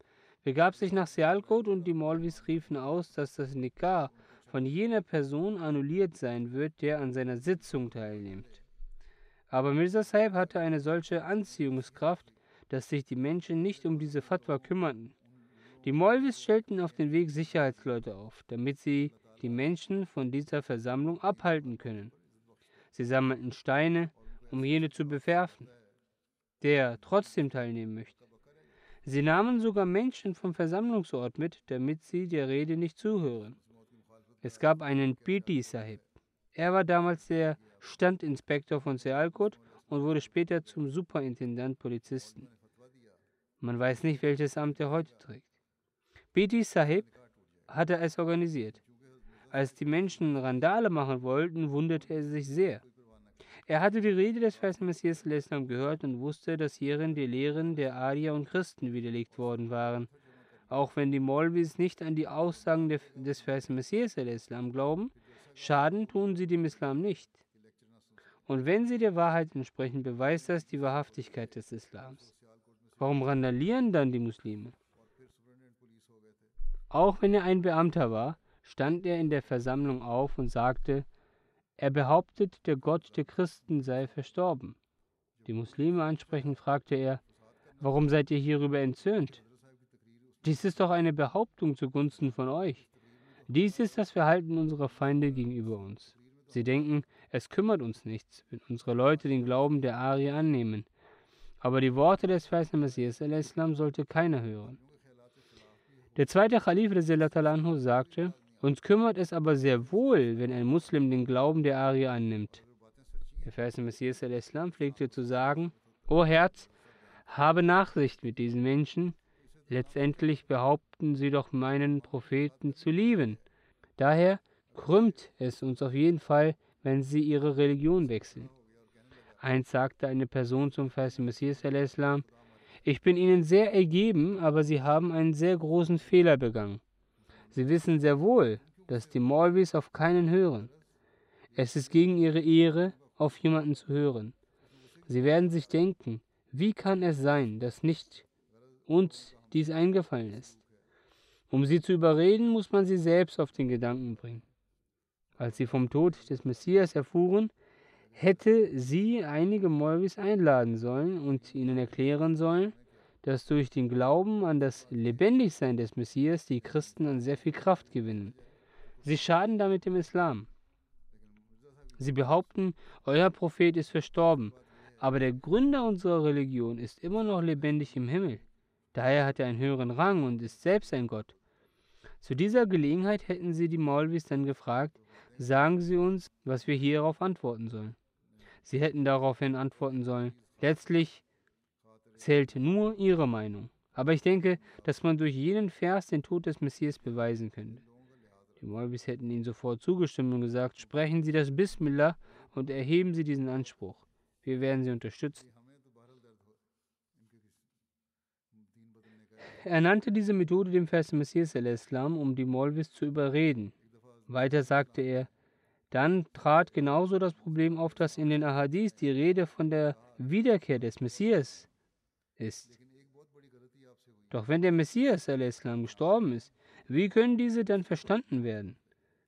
begab sich nach Sialkot und die Maulvis riefen aus, dass das Nikah von jener Person annulliert sein wird, der an seiner Sitzung teilnimmt. Aber Mirza Sahib hatte eine solche Anziehungskraft, dass sich die Menschen nicht um diese Fatwa kümmerten. Die Maulvis stellten auf den Weg Sicherheitsleute auf, damit sie die Menschen von dieser Versammlung abhalten können. Sie sammelten Steine, um jene zu bewerfen, der trotzdem teilnehmen möchte. Sie nahmen sogar Menschen vom Versammlungsort mit, damit sie der Rede nicht zuhören. Es gab einen Piti Sahib. Er war damals der Standinspektor von Sealkot und wurde später zum Superintendant Polizisten. Man weiß nicht, welches Amt er heute trägt. Piti Sahib hatte es organisiert. Als die Menschen Randale machen wollten, wunderte er sich sehr. Er hatte die Rede des Festen Messias Islam gehört und wusste, dass hierin die Lehren der Arier und Christen widerlegt worden waren. Auch wenn die Molvis nicht an die Aussagen des Festen Messias Islam glauben, Schaden tun sie dem Islam nicht. Und wenn sie der Wahrheit entsprechen, beweist das die Wahrhaftigkeit des Islams. Warum randalieren dann die Muslime? Auch wenn er ein Beamter war, stand er in der Versammlung auf und sagte, er behauptet, der Gott der Christen sei verstorben. Die Muslime ansprechend fragte er, warum seid ihr hierüber entzürnt? Dies ist doch eine Behauptung zugunsten von euch. Dies ist das Verhalten unserer Feinde gegenüber uns. Sie denken, es kümmert uns nichts, wenn unsere Leute den Glauben der Arier annehmen. Aber die Worte des Versen Messias al-Islam sollte keiner hören. Der zweite Khalif anhu sagte, uns kümmert es aber sehr wohl, wenn ein Muslim den Glauben der Arier annimmt. Der Vers Messias al-Islam pflegte zu sagen, O Herz, habe Nachsicht mit diesen Menschen, letztendlich behaupten sie doch meinen Propheten zu lieben. Daher krümmt es uns auf jeden Fall, wenn sie ihre Religion wechseln. Eins sagte eine Person zum Vers Messias al-Islam, ich bin ihnen sehr ergeben, aber sie haben einen sehr großen Fehler begangen. Sie wissen sehr wohl, dass die Maulvis auf keinen hören. Es ist gegen ihre Ehre, auf jemanden zu hören. Sie werden sich denken, wie kann es sein, dass nicht uns dies eingefallen ist? Um sie zu überreden, muss man sie selbst auf den Gedanken bringen. Als sie vom Tod des Messias erfuhren, hätte sie einige Molvis einladen sollen und ihnen erklären sollen, dass durch den Glauben an das Lebendigsein des Messias die Christen an sehr viel Kraft gewinnen. Sie schaden damit dem Islam. Sie behaupten, euer Prophet ist verstorben, aber der Gründer unserer Religion ist immer noch lebendig im Himmel. Daher hat er einen höheren Rang und ist selbst ein Gott. Zu dieser Gelegenheit hätten sie die Maulvis dann gefragt, sagen Sie uns, was wir hierauf antworten sollen. Sie hätten daraufhin antworten sollen, letztlich zählt nur Ihre Meinung. Aber ich denke, dass man durch jenen Vers den Tod des Messias beweisen könnte. Die Maulvis hätten ihnen sofort zugestimmt und gesagt, sprechen Sie das Bismillah und erheben Sie diesen Anspruch. Wir werden Sie unterstützen. Er nannte diese Methode dem Vers Messias al-Islam, um die Maulvis zu überreden. Weiter sagte er, dann trat genauso das Problem auf, dass in den Ahadith die Rede von der Wiederkehr des Messias ist. Doch wenn der Messias al-Islam gestorben ist, wie können diese dann verstanden werden?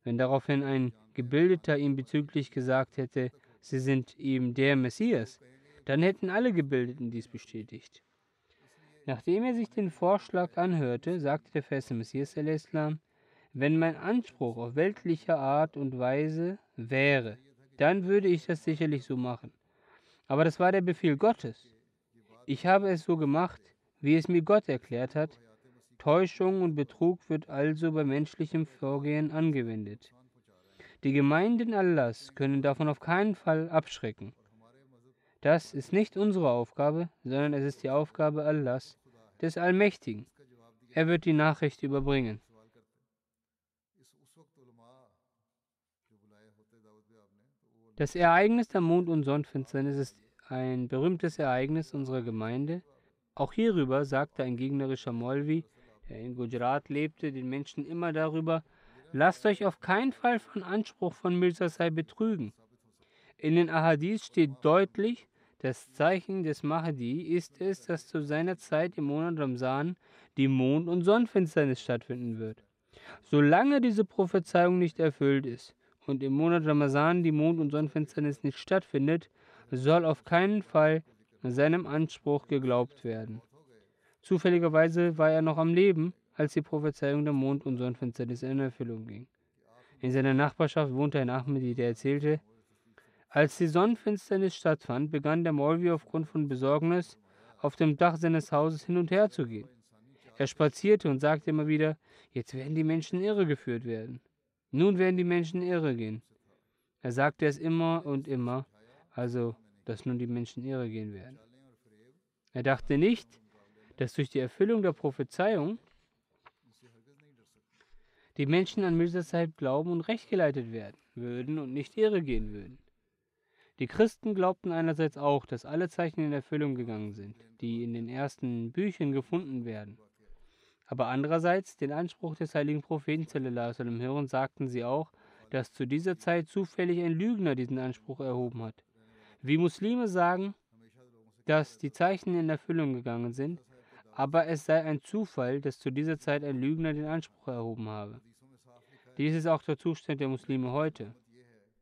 Wenn daraufhin ein Gebildeter ihm bezüglich gesagt hätte, sie sind eben der Messias, dann hätten alle Gebildeten dies bestätigt. Nachdem er sich den Vorschlag anhörte, sagte der feste Messias al-Islam, wenn mein Anspruch auf weltliche Art und Weise wäre, dann würde ich das sicherlich so machen. Aber das war der Befehl Gottes. Ich habe es so gemacht, wie es mir Gott erklärt hat. Täuschung und Betrug wird also bei menschlichem Vorgehen angewendet. Die Gemeinden Allahs können davon auf keinen Fall abschrecken. Das ist nicht unsere Aufgabe, sondern es ist die Aufgabe Allahs, des Allmächtigen. Er wird die Nachricht überbringen. Das Ereignis der Mond- und Sonnenfinsternis ist ein berühmtes Ereignis unserer Gemeinde. Auch hierüber sagte ein gegnerischer Molvi, der in Gujarat lebte, den Menschen immer darüber, lasst euch auf keinen Fall von Anspruch von Mirza Sai betrügen. In den Ahadith steht deutlich, das Zeichen des Mahdi ist es, dass zu seiner Zeit im Monat Ramsan die Mond- und Sonnenfinsternis stattfinden wird. Solange diese Prophezeiung nicht erfüllt ist, und im Monat Ramazan die Mond- und Sonnenfinsternis nicht stattfindet, soll auf keinen Fall seinem Anspruch geglaubt werden. Zufälligerweise war er noch am Leben, als die Prophezeiung der Mond- und Sonnenfinsternis in Erfüllung ging. In seiner Nachbarschaft wohnte ein Ahmedi, der erzählte, als die Sonnenfinsternis stattfand, begann der Molvi aufgrund von Besorgnis auf dem Dach seines Hauses hin und her zu gehen. Er spazierte und sagte immer wieder, jetzt werden die Menschen irregeführt werden. Nun werden die Menschen irre gehen. Er sagte es immer und immer, also dass nun die Menschen irre gehen werden. Er dachte nicht, dass durch die Erfüllung der Prophezeiung die Menschen an Mirza glauben und rechtgeleitet werden würden und nicht irre gehen würden. Die Christen glaubten einerseits auch, dass alle Zeichen in Erfüllung gegangen sind, die in den ersten Büchern gefunden werden aber andererseits den Anspruch des heiligen Propheten hören, sagten sie auch, dass zu dieser Zeit zufällig ein Lügner diesen Anspruch erhoben hat. Wie Muslime sagen, dass die Zeichen in Erfüllung gegangen sind, aber es sei ein Zufall, dass zu dieser Zeit ein Lügner den Anspruch erhoben habe. Dies ist auch der Zustand der Muslime heute.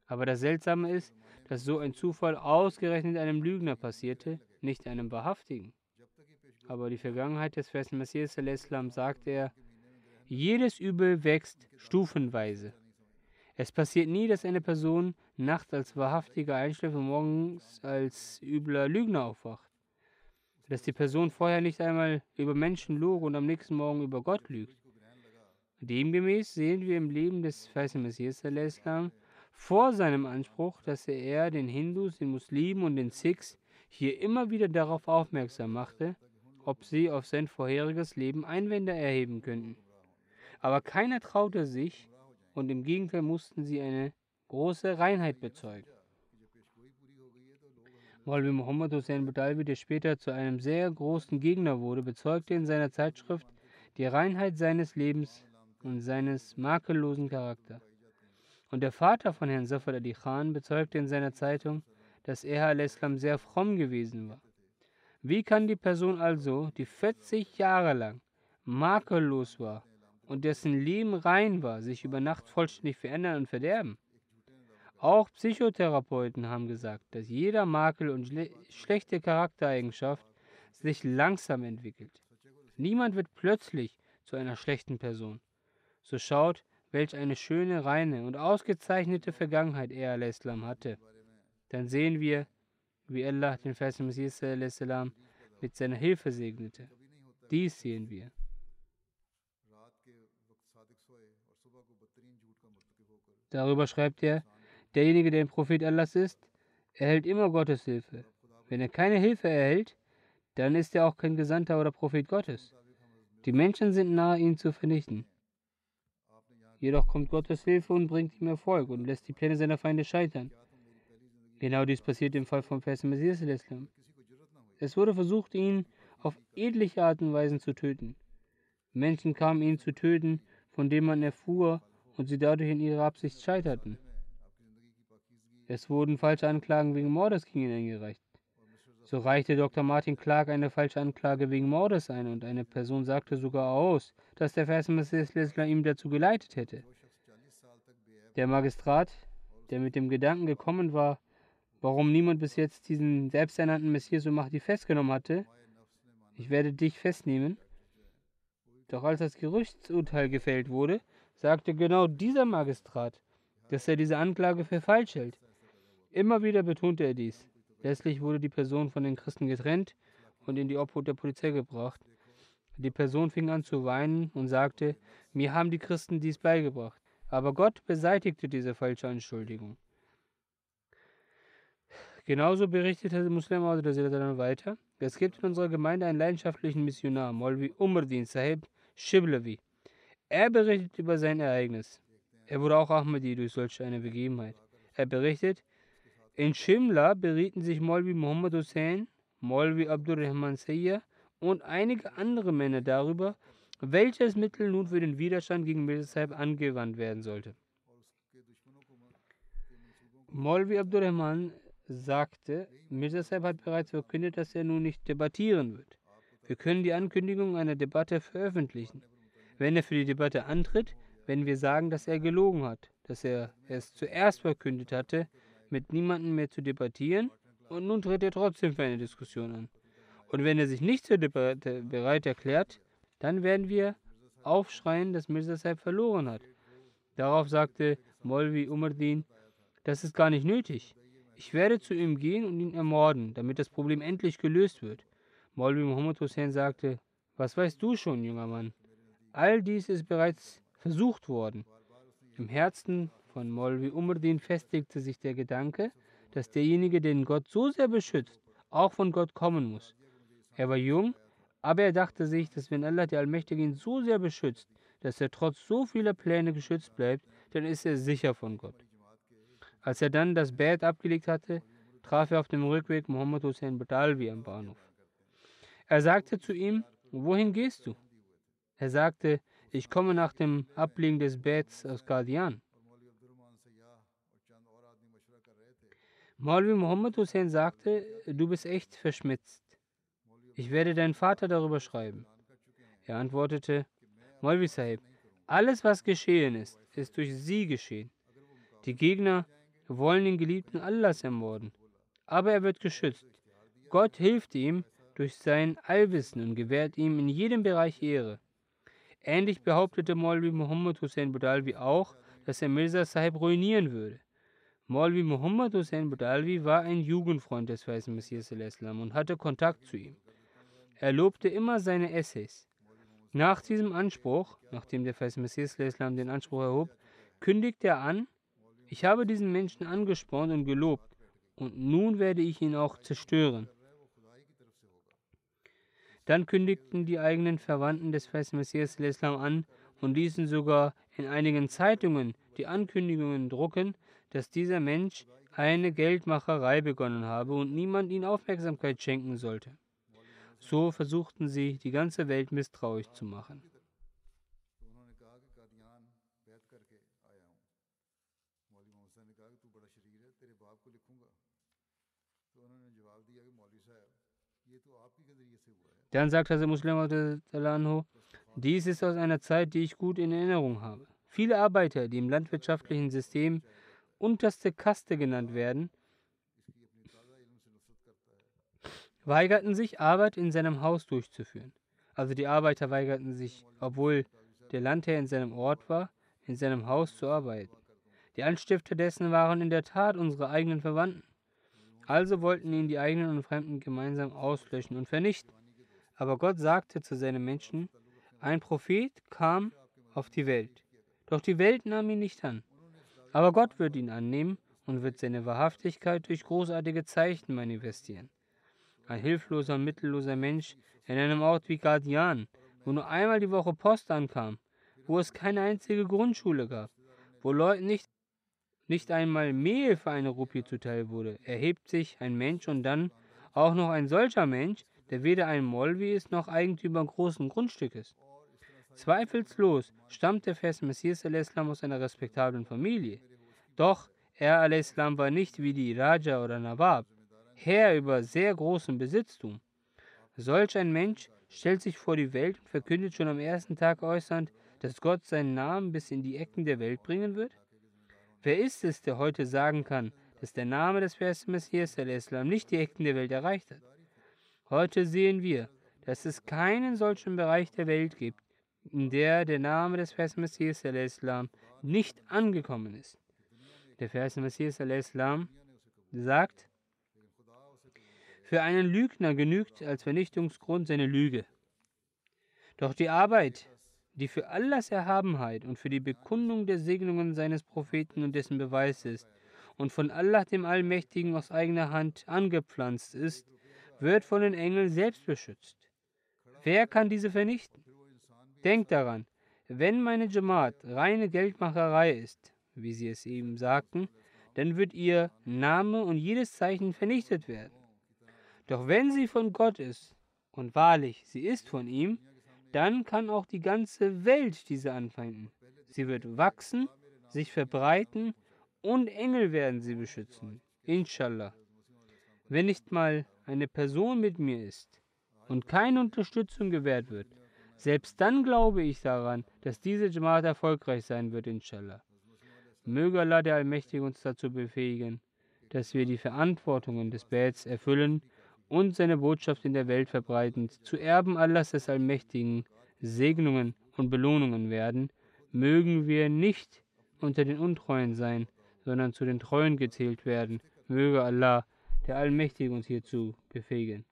Aber das Seltsame ist, dass so ein Zufall ausgerechnet einem Lügner passierte, nicht einem Wahrhaftigen. Aber die Vergangenheit des festen Messias sagt er, jedes Übel wächst stufenweise. Es passiert nie, dass eine Person nachts als wahrhaftiger einschläft und morgens als übler Lügner aufwacht. Dass die Person vorher nicht einmal über Menschen log und am nächsten Morgen über Gott lügt. Demgemäß sehen wir im Leben des feisten Messias Islam vor seinem Anspruch, dass er den Hindus, den Muslimen und den Sikhs hier immer wieder darauf aufmerksam machte, ob sie auf sein vorheriges Leben Einwände erheben könnten. Aber keiner traute sich und im Gegenteil mussten sie eine große Reinheit bezeugen. Maulvi Muhammad Hussein Budalvi, der später zu einem sehr großen Gegner wurde, bezeugte in seiner Zeitschrift die Reinheit seines Lebens und seines makellosen Charakters. Und der Vater von Herrn Safar Ali Khan bezeugte in seiner Zeitung, dass er al-Islam sehr fromm gewesen war. Wie kann die Person also, die 40 Jahre lang makellos war und dessen Leben rein war, sich über Nacht vollständig verändern und verderben? Auch Psychotherapeuten haben gesagt, dass jeder Makel und schle schlechte Charaktereigenschaft sich langsam entwickelt. Niemand wird plötzlich zu einer schlechten Person. So schaut, welch eine schöne, reine und ausgezeichnete Vergangenheit er al-Islam hatte. Dann sehen wir, wie Allah den festen Messias mit seiner Hilfe segnete. Dies sehen wir. Darüber schreibt er, derjenige, der ein Prophet Allahs ist, erhält immer Gottes Hilfe. Wenn er keine Hilfe erhält, dann ist er auch kein Gesandter oder Prophet Gottes. Die Menschen sind nahe, ihn zu vernichten. Jedoch kommt Gottes Hilfe und bringt ihm Erfolg und lässt die Pläne seiner Feinde scheitern. Genau dies passiert im Fall von Vers Messias. Es wurde versucht, ihn auf edliche Art und Weise zu töten. Menschen kamen, ihn zu töten, von dem man erfuhr und sie dadurch in ihrer Absicht scheiterten. Es wurden falsche Anklagen wegen Mordes gegen ihn eingereicht. So reichte Dr. Martin Clark eine falsche Anklage wegen Mordes ein und eine Person sagte sogar aus, dass der Versmesser ihm dazu geleitet hätte. Der Magistrat, der mit dem Gedanken gekommen war, warum niemand bis jetzt diesen selbsternannten Messias Mahdi festgenommen hatte, ich werde dich festnehmen. Doch als das Gerichtsurteil gefällt wurde, sagte genau dieser Magistrat, dass er diese Anklage für falsch hält. Immer wieder betonte er dies. Letztlich wurde die Person von den Christen getrennt und in die Obhut der Polizei gebracht. Die Person fing an zu weinen und sagte, mir haben die Christen dies beigebracht. Aber Gott beseitigte diese falsche Anschuldigung. Genauso berichtete Muslim dann weiter, es gibt in unserer Gemeinde einen leidenschaftlichen Missionar, Molvi Umardin Sahib Shiblavi. Er berichtet über sein Ereignis. Er wurde auch Ahmadi durch solch eine Begebenheit. Er berichtet, in Shimla berieten sich Molvi Muhammad Hussein, Molvi Abdurrahman Sayyah und einige andere Männer darüber, welches Mittel nun für den Widerstand gegen Mirza angewandt werden sollte. Molvi Abdurrahman sagte, Mirza hat bereits verkündet, dass er nun nicht debattieren wird. Wir können die Ankündigung einer Debatte veröffentlichen. Wenn er für die Debatte antritt, werden wir sagen, dass er gelogen hat, dass er es zuerst verkündet hatte, mit niemandem mehr zu debattieren und nun tritt er trotzdem für eine Diskussion an. Und wenn er sich nicht zur Debatte bereit erklärt, dann werden wir aufschreien, dass Mirza Saib verloren hat. Darauf sagte Molvi Umardin, das ist gar nicht nötig. Ich werde zu ihm gehen und ihn ermorden, damit das Problem endlich gelöst wird. Molvi Muhammad Hussein sagte, was weißt du schon, junger Mann? All dies ist bereits versucht worden. Im Herzen von Molvi Umardin festigte sich der Gedanke, dass derjenige, den Gott so sehr beschützt, auch von Gott kommen muss. Er war jung, aber er dachte sich, dass wenn Allah der Allmächtige ihn so sehr beschützt, dass er trotz so vieler Pläne geschützt bleibt, dann ist er sicher von Gott. Als er dann das Bett abgelegt hatte, traf er auf dem Rückweg Muhammad Hussein Batalvi am Bahnhof. Er sagte zu ihm, wohin gehst du? Er sagte, ich komme nach dem Ablegen des Betts aus Guardian. Maulvi Muhammad Hussein sagte, du bist echt verschmitzt. Ich werde deinen Vater darüber schreiben. Er antwortete, Maulvi Sahib, alles was geschehen ist, ist durch sie geschehen. Die Gegner wollen den Geliebten Allahs ermorden, aber er wird geschützt. Gott hilft ihm durch sein Allwissen und gewährt ihm in jedem Bereich Ehre. Ähnlich behauptete Maulvi Muhammad Hussein Budalvi auch, dass er Mirza Sahib ruinieren würde. Maulvi Muhammad Hussein Budalvi war ein Jugendfreund des weißen Messias und hatte Kontakt zu ihm. Er lobte immer seine Essays. Nach diesem Anspruch, nachdem der weiße Messias den Anspruch erhob, kündigte er an, ich habe diesen Menschen angespornt und gelobt, und nun werde ich ihn auch zerstören. Dann kündigten die eigenen Verwandten des weißen Messias an und ließen sogar in einigen Zeitungen die Ankündigungen drucken, dass dieser Mensch eine Geldmacherei begonnen habe und niemand ihm Aufmerksamkeit schenken sollte. So versuchten sie, die ganze Welt misstrauisch zu machen. Dann sagt Hazrat Muslim, dies ist aus einer Zeit, die ich gut in Erinnerung habe. Viele Arbeiter, die im landwirtschaftlichen System unterste Kaste genannt werden, weigerten sich, Arbeit in seinem Haus durchzuführen. Also die Arbeiter weigerten sich, obwohl der Landherr in seinem Ort war, in seinem Haus zu arbeiten. Die Anstifter dessen waren in der Tat unsere eigenen Verwandten. Also wollten ihn die eigenen und Fremden gemeinsam auslöschen und vernichten. Aber Gott sagte zu seinen Menschen, ein Prophet kam auf die Welt. Doch die Welt nahm ihn nicht an. Aber Gott wird ihn annehmen und wird seine Wahrhaftigkeit durch großartige Zeichen manifestieren. Ein hilfloser, mittelloser Mensch in einem Ort wie Guardian, wo nur einmal die Woche Post ankam, wo es keine einzige Grundschule gab, wo Leuten nicht, nicht einmal Mehl für eine Rupie zuteil wurde, erhebt sich ein Mensch und dann auch noch ein solcher Mensch, der weder ein Molvi ist noch Eigentümer großen Grundstückes. Zweifellos stammt der Vers Messias al-Islam aus einer respektablen Familie. Doch er al-Islam war nicht wie die Raja oder Nawab, Herr über sehr großem Besitztum. Solch ein Mensch stellt sich vor die Welt und verkündet schon am ersten Tag äußernd, dass Gott seinen Namen bis in die Ecken der Welt bringen wird? Wer ist es, der heute sagen kann, dass der Name des Vers Messias al-Islam nicht die Ecken der Welt erreicht hat? Heute sehen wir, dass es keinen solchen Bereich der Welt gibt, in der der Name des Vers Messias al-Islam nicht angekommen ist. Der Vers Messias al-Islam sagt, für einen Lügner genügt als Vernichtungsgrund seine Lüge. Doch die Arbeit, die für Allahs Erhabenheit und für die Bekundung der Segnungen seines Propheten und dessen Beweis ist und von Allah dem Allmächtigen aus eigener Hand angepflanzt ist, wird von den Engeln selbst beschützt. Wer kann diese vernichten? Denkt daran, wenn meine Jamaat reine Geldmacherei ist, wie sie es eben sagten, dann wird ihr Name und jedes Zeichen vernichtet werden. Doch wenn sie von Gott ist, und wahrlich, sie ist von ihm, dann kann auch die ganze Welt diese anfeinden. Sie wird wachsen, sich verbreiten und Engel werden sie beschützen. Inshallah. Wenn nicht mal eine Person mit mir ist und keine Unterstützung gewährt wird, selbst dann glaube ich daran, dass diese Jamaat erfolgreich sein wird, inshallah. Möge Allah der Allmächtige uns dazu befähigen, dass wir die Verantwortungen des Bets erfüllen und seine Botschaft in der Welt verbreiten, zu Erben Allahs des Allmächtigen, Segnungen und Belohnungen werden, mögen wir nicht unter den Untreuen sein, sondern zu den Treuen gezählt werden. Möge Allah, der Allmächtige, uns hierzu befähigen.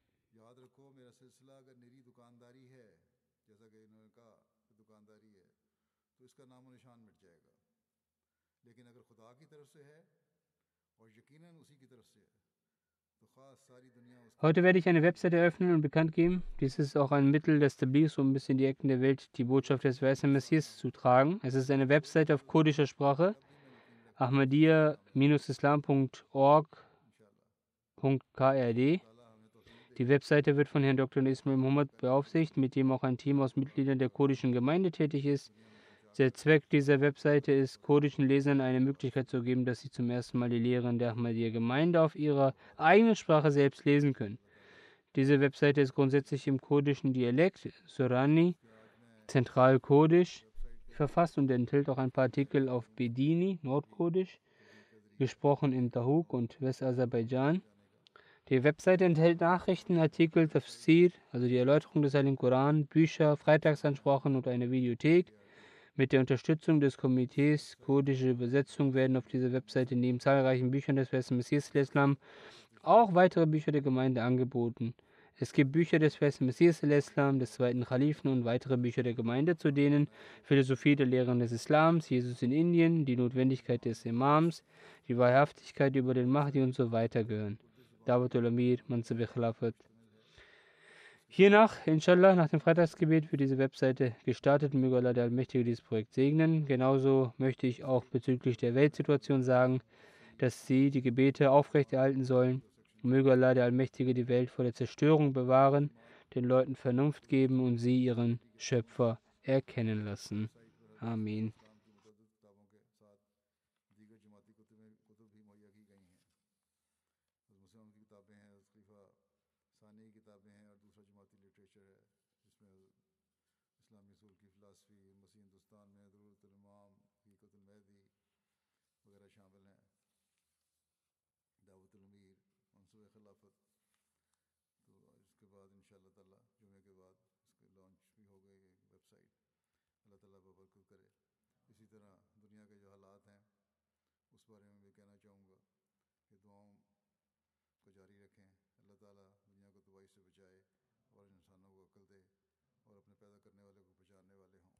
Heute werde ich eine Website eröffnen und bekannt geben. Dies ist auch ein Mittel des Tablighs, um bis in die Ecken der Welt die Botschaft des weißen Messias zu tragen. Es ist eine Website auf kurdischer Sprache. ahmadiyya-islam.org.krd Die Webseite wird von Herrn Dr. Ismail Muhammad beaufsichtigt, mit dem auch ein Team aus Mitgliedern der kurdischen Gemeinde tätig ist. Der Zweck dieser Webseite ist, kurdischen Lesern eine Möglichkeit zu geben, dass sie zum ersten Mal die Lehren der Ahmadiyya Gemeinde auf ihrer eigenen Sprache selbst lesen können. Diese Webseite ist grundsätzlich im kurdischen Dialekt Sorani, zentral-kurdisch, verfasst und enthält auch ein paar Artikel auf Bedini, nordkurdisch, gesprochen in Tahuk und Westaserbaidschan. Die Webseite enthält Nachrichten, Artikel, Tafsir, also die Erläuterung des Heiligen Koran, Bücher, Freitagsansprachen und eine Videothek. Mit der Unterstützung des Komitees Kurdische Übersetzung werden auf dieser Webseite neben zahlreichen Büchern des Festen Messias Islam auch weitere Bücher der Gemeinde angeboten. Es gibt Bücher des Festen Messias Islam, des zweiten Khalifen und weitere Bücher der Gemeinde, zu denen Philosophie der Lehren des Islams, Jesus in Indien, die Notwendigkeit des Imams, die Wahrhaftigkeit über den Mahdi und so weiter gehören. Dawat al-Amir, Mansab Khilafat. Hiernach, inshallah, nach dem Freitagsgebet wird diese Webseite gestartet. Möge Allah der Allmächtige dieses Projekt segnen. Genauso möchte ich auch bezüglich der Weltsituation sagen, dass sie die Gebete aufrechterhalten sollen. Möge Allah der Allmächtige die Welt vor der Zerstörung bewahren, den Leuten Vernunft geben und sie ihren Schöpfer erkennen lassen. Amen. اللہ تعالیٰ برکت کرے۔ اسی طرح دنیا کے جو حالات ہیں، اس بارے میں بھی کہنا چاہوں گا کہ دعاؤں کو جاری رکھیں۔ اللہ تعالیٰ دنیا کو تباہی سے بچائے اور انسانوں کو عقل دے اور اپنے پیدا کرنے والے کو بچانے والے ہوں۔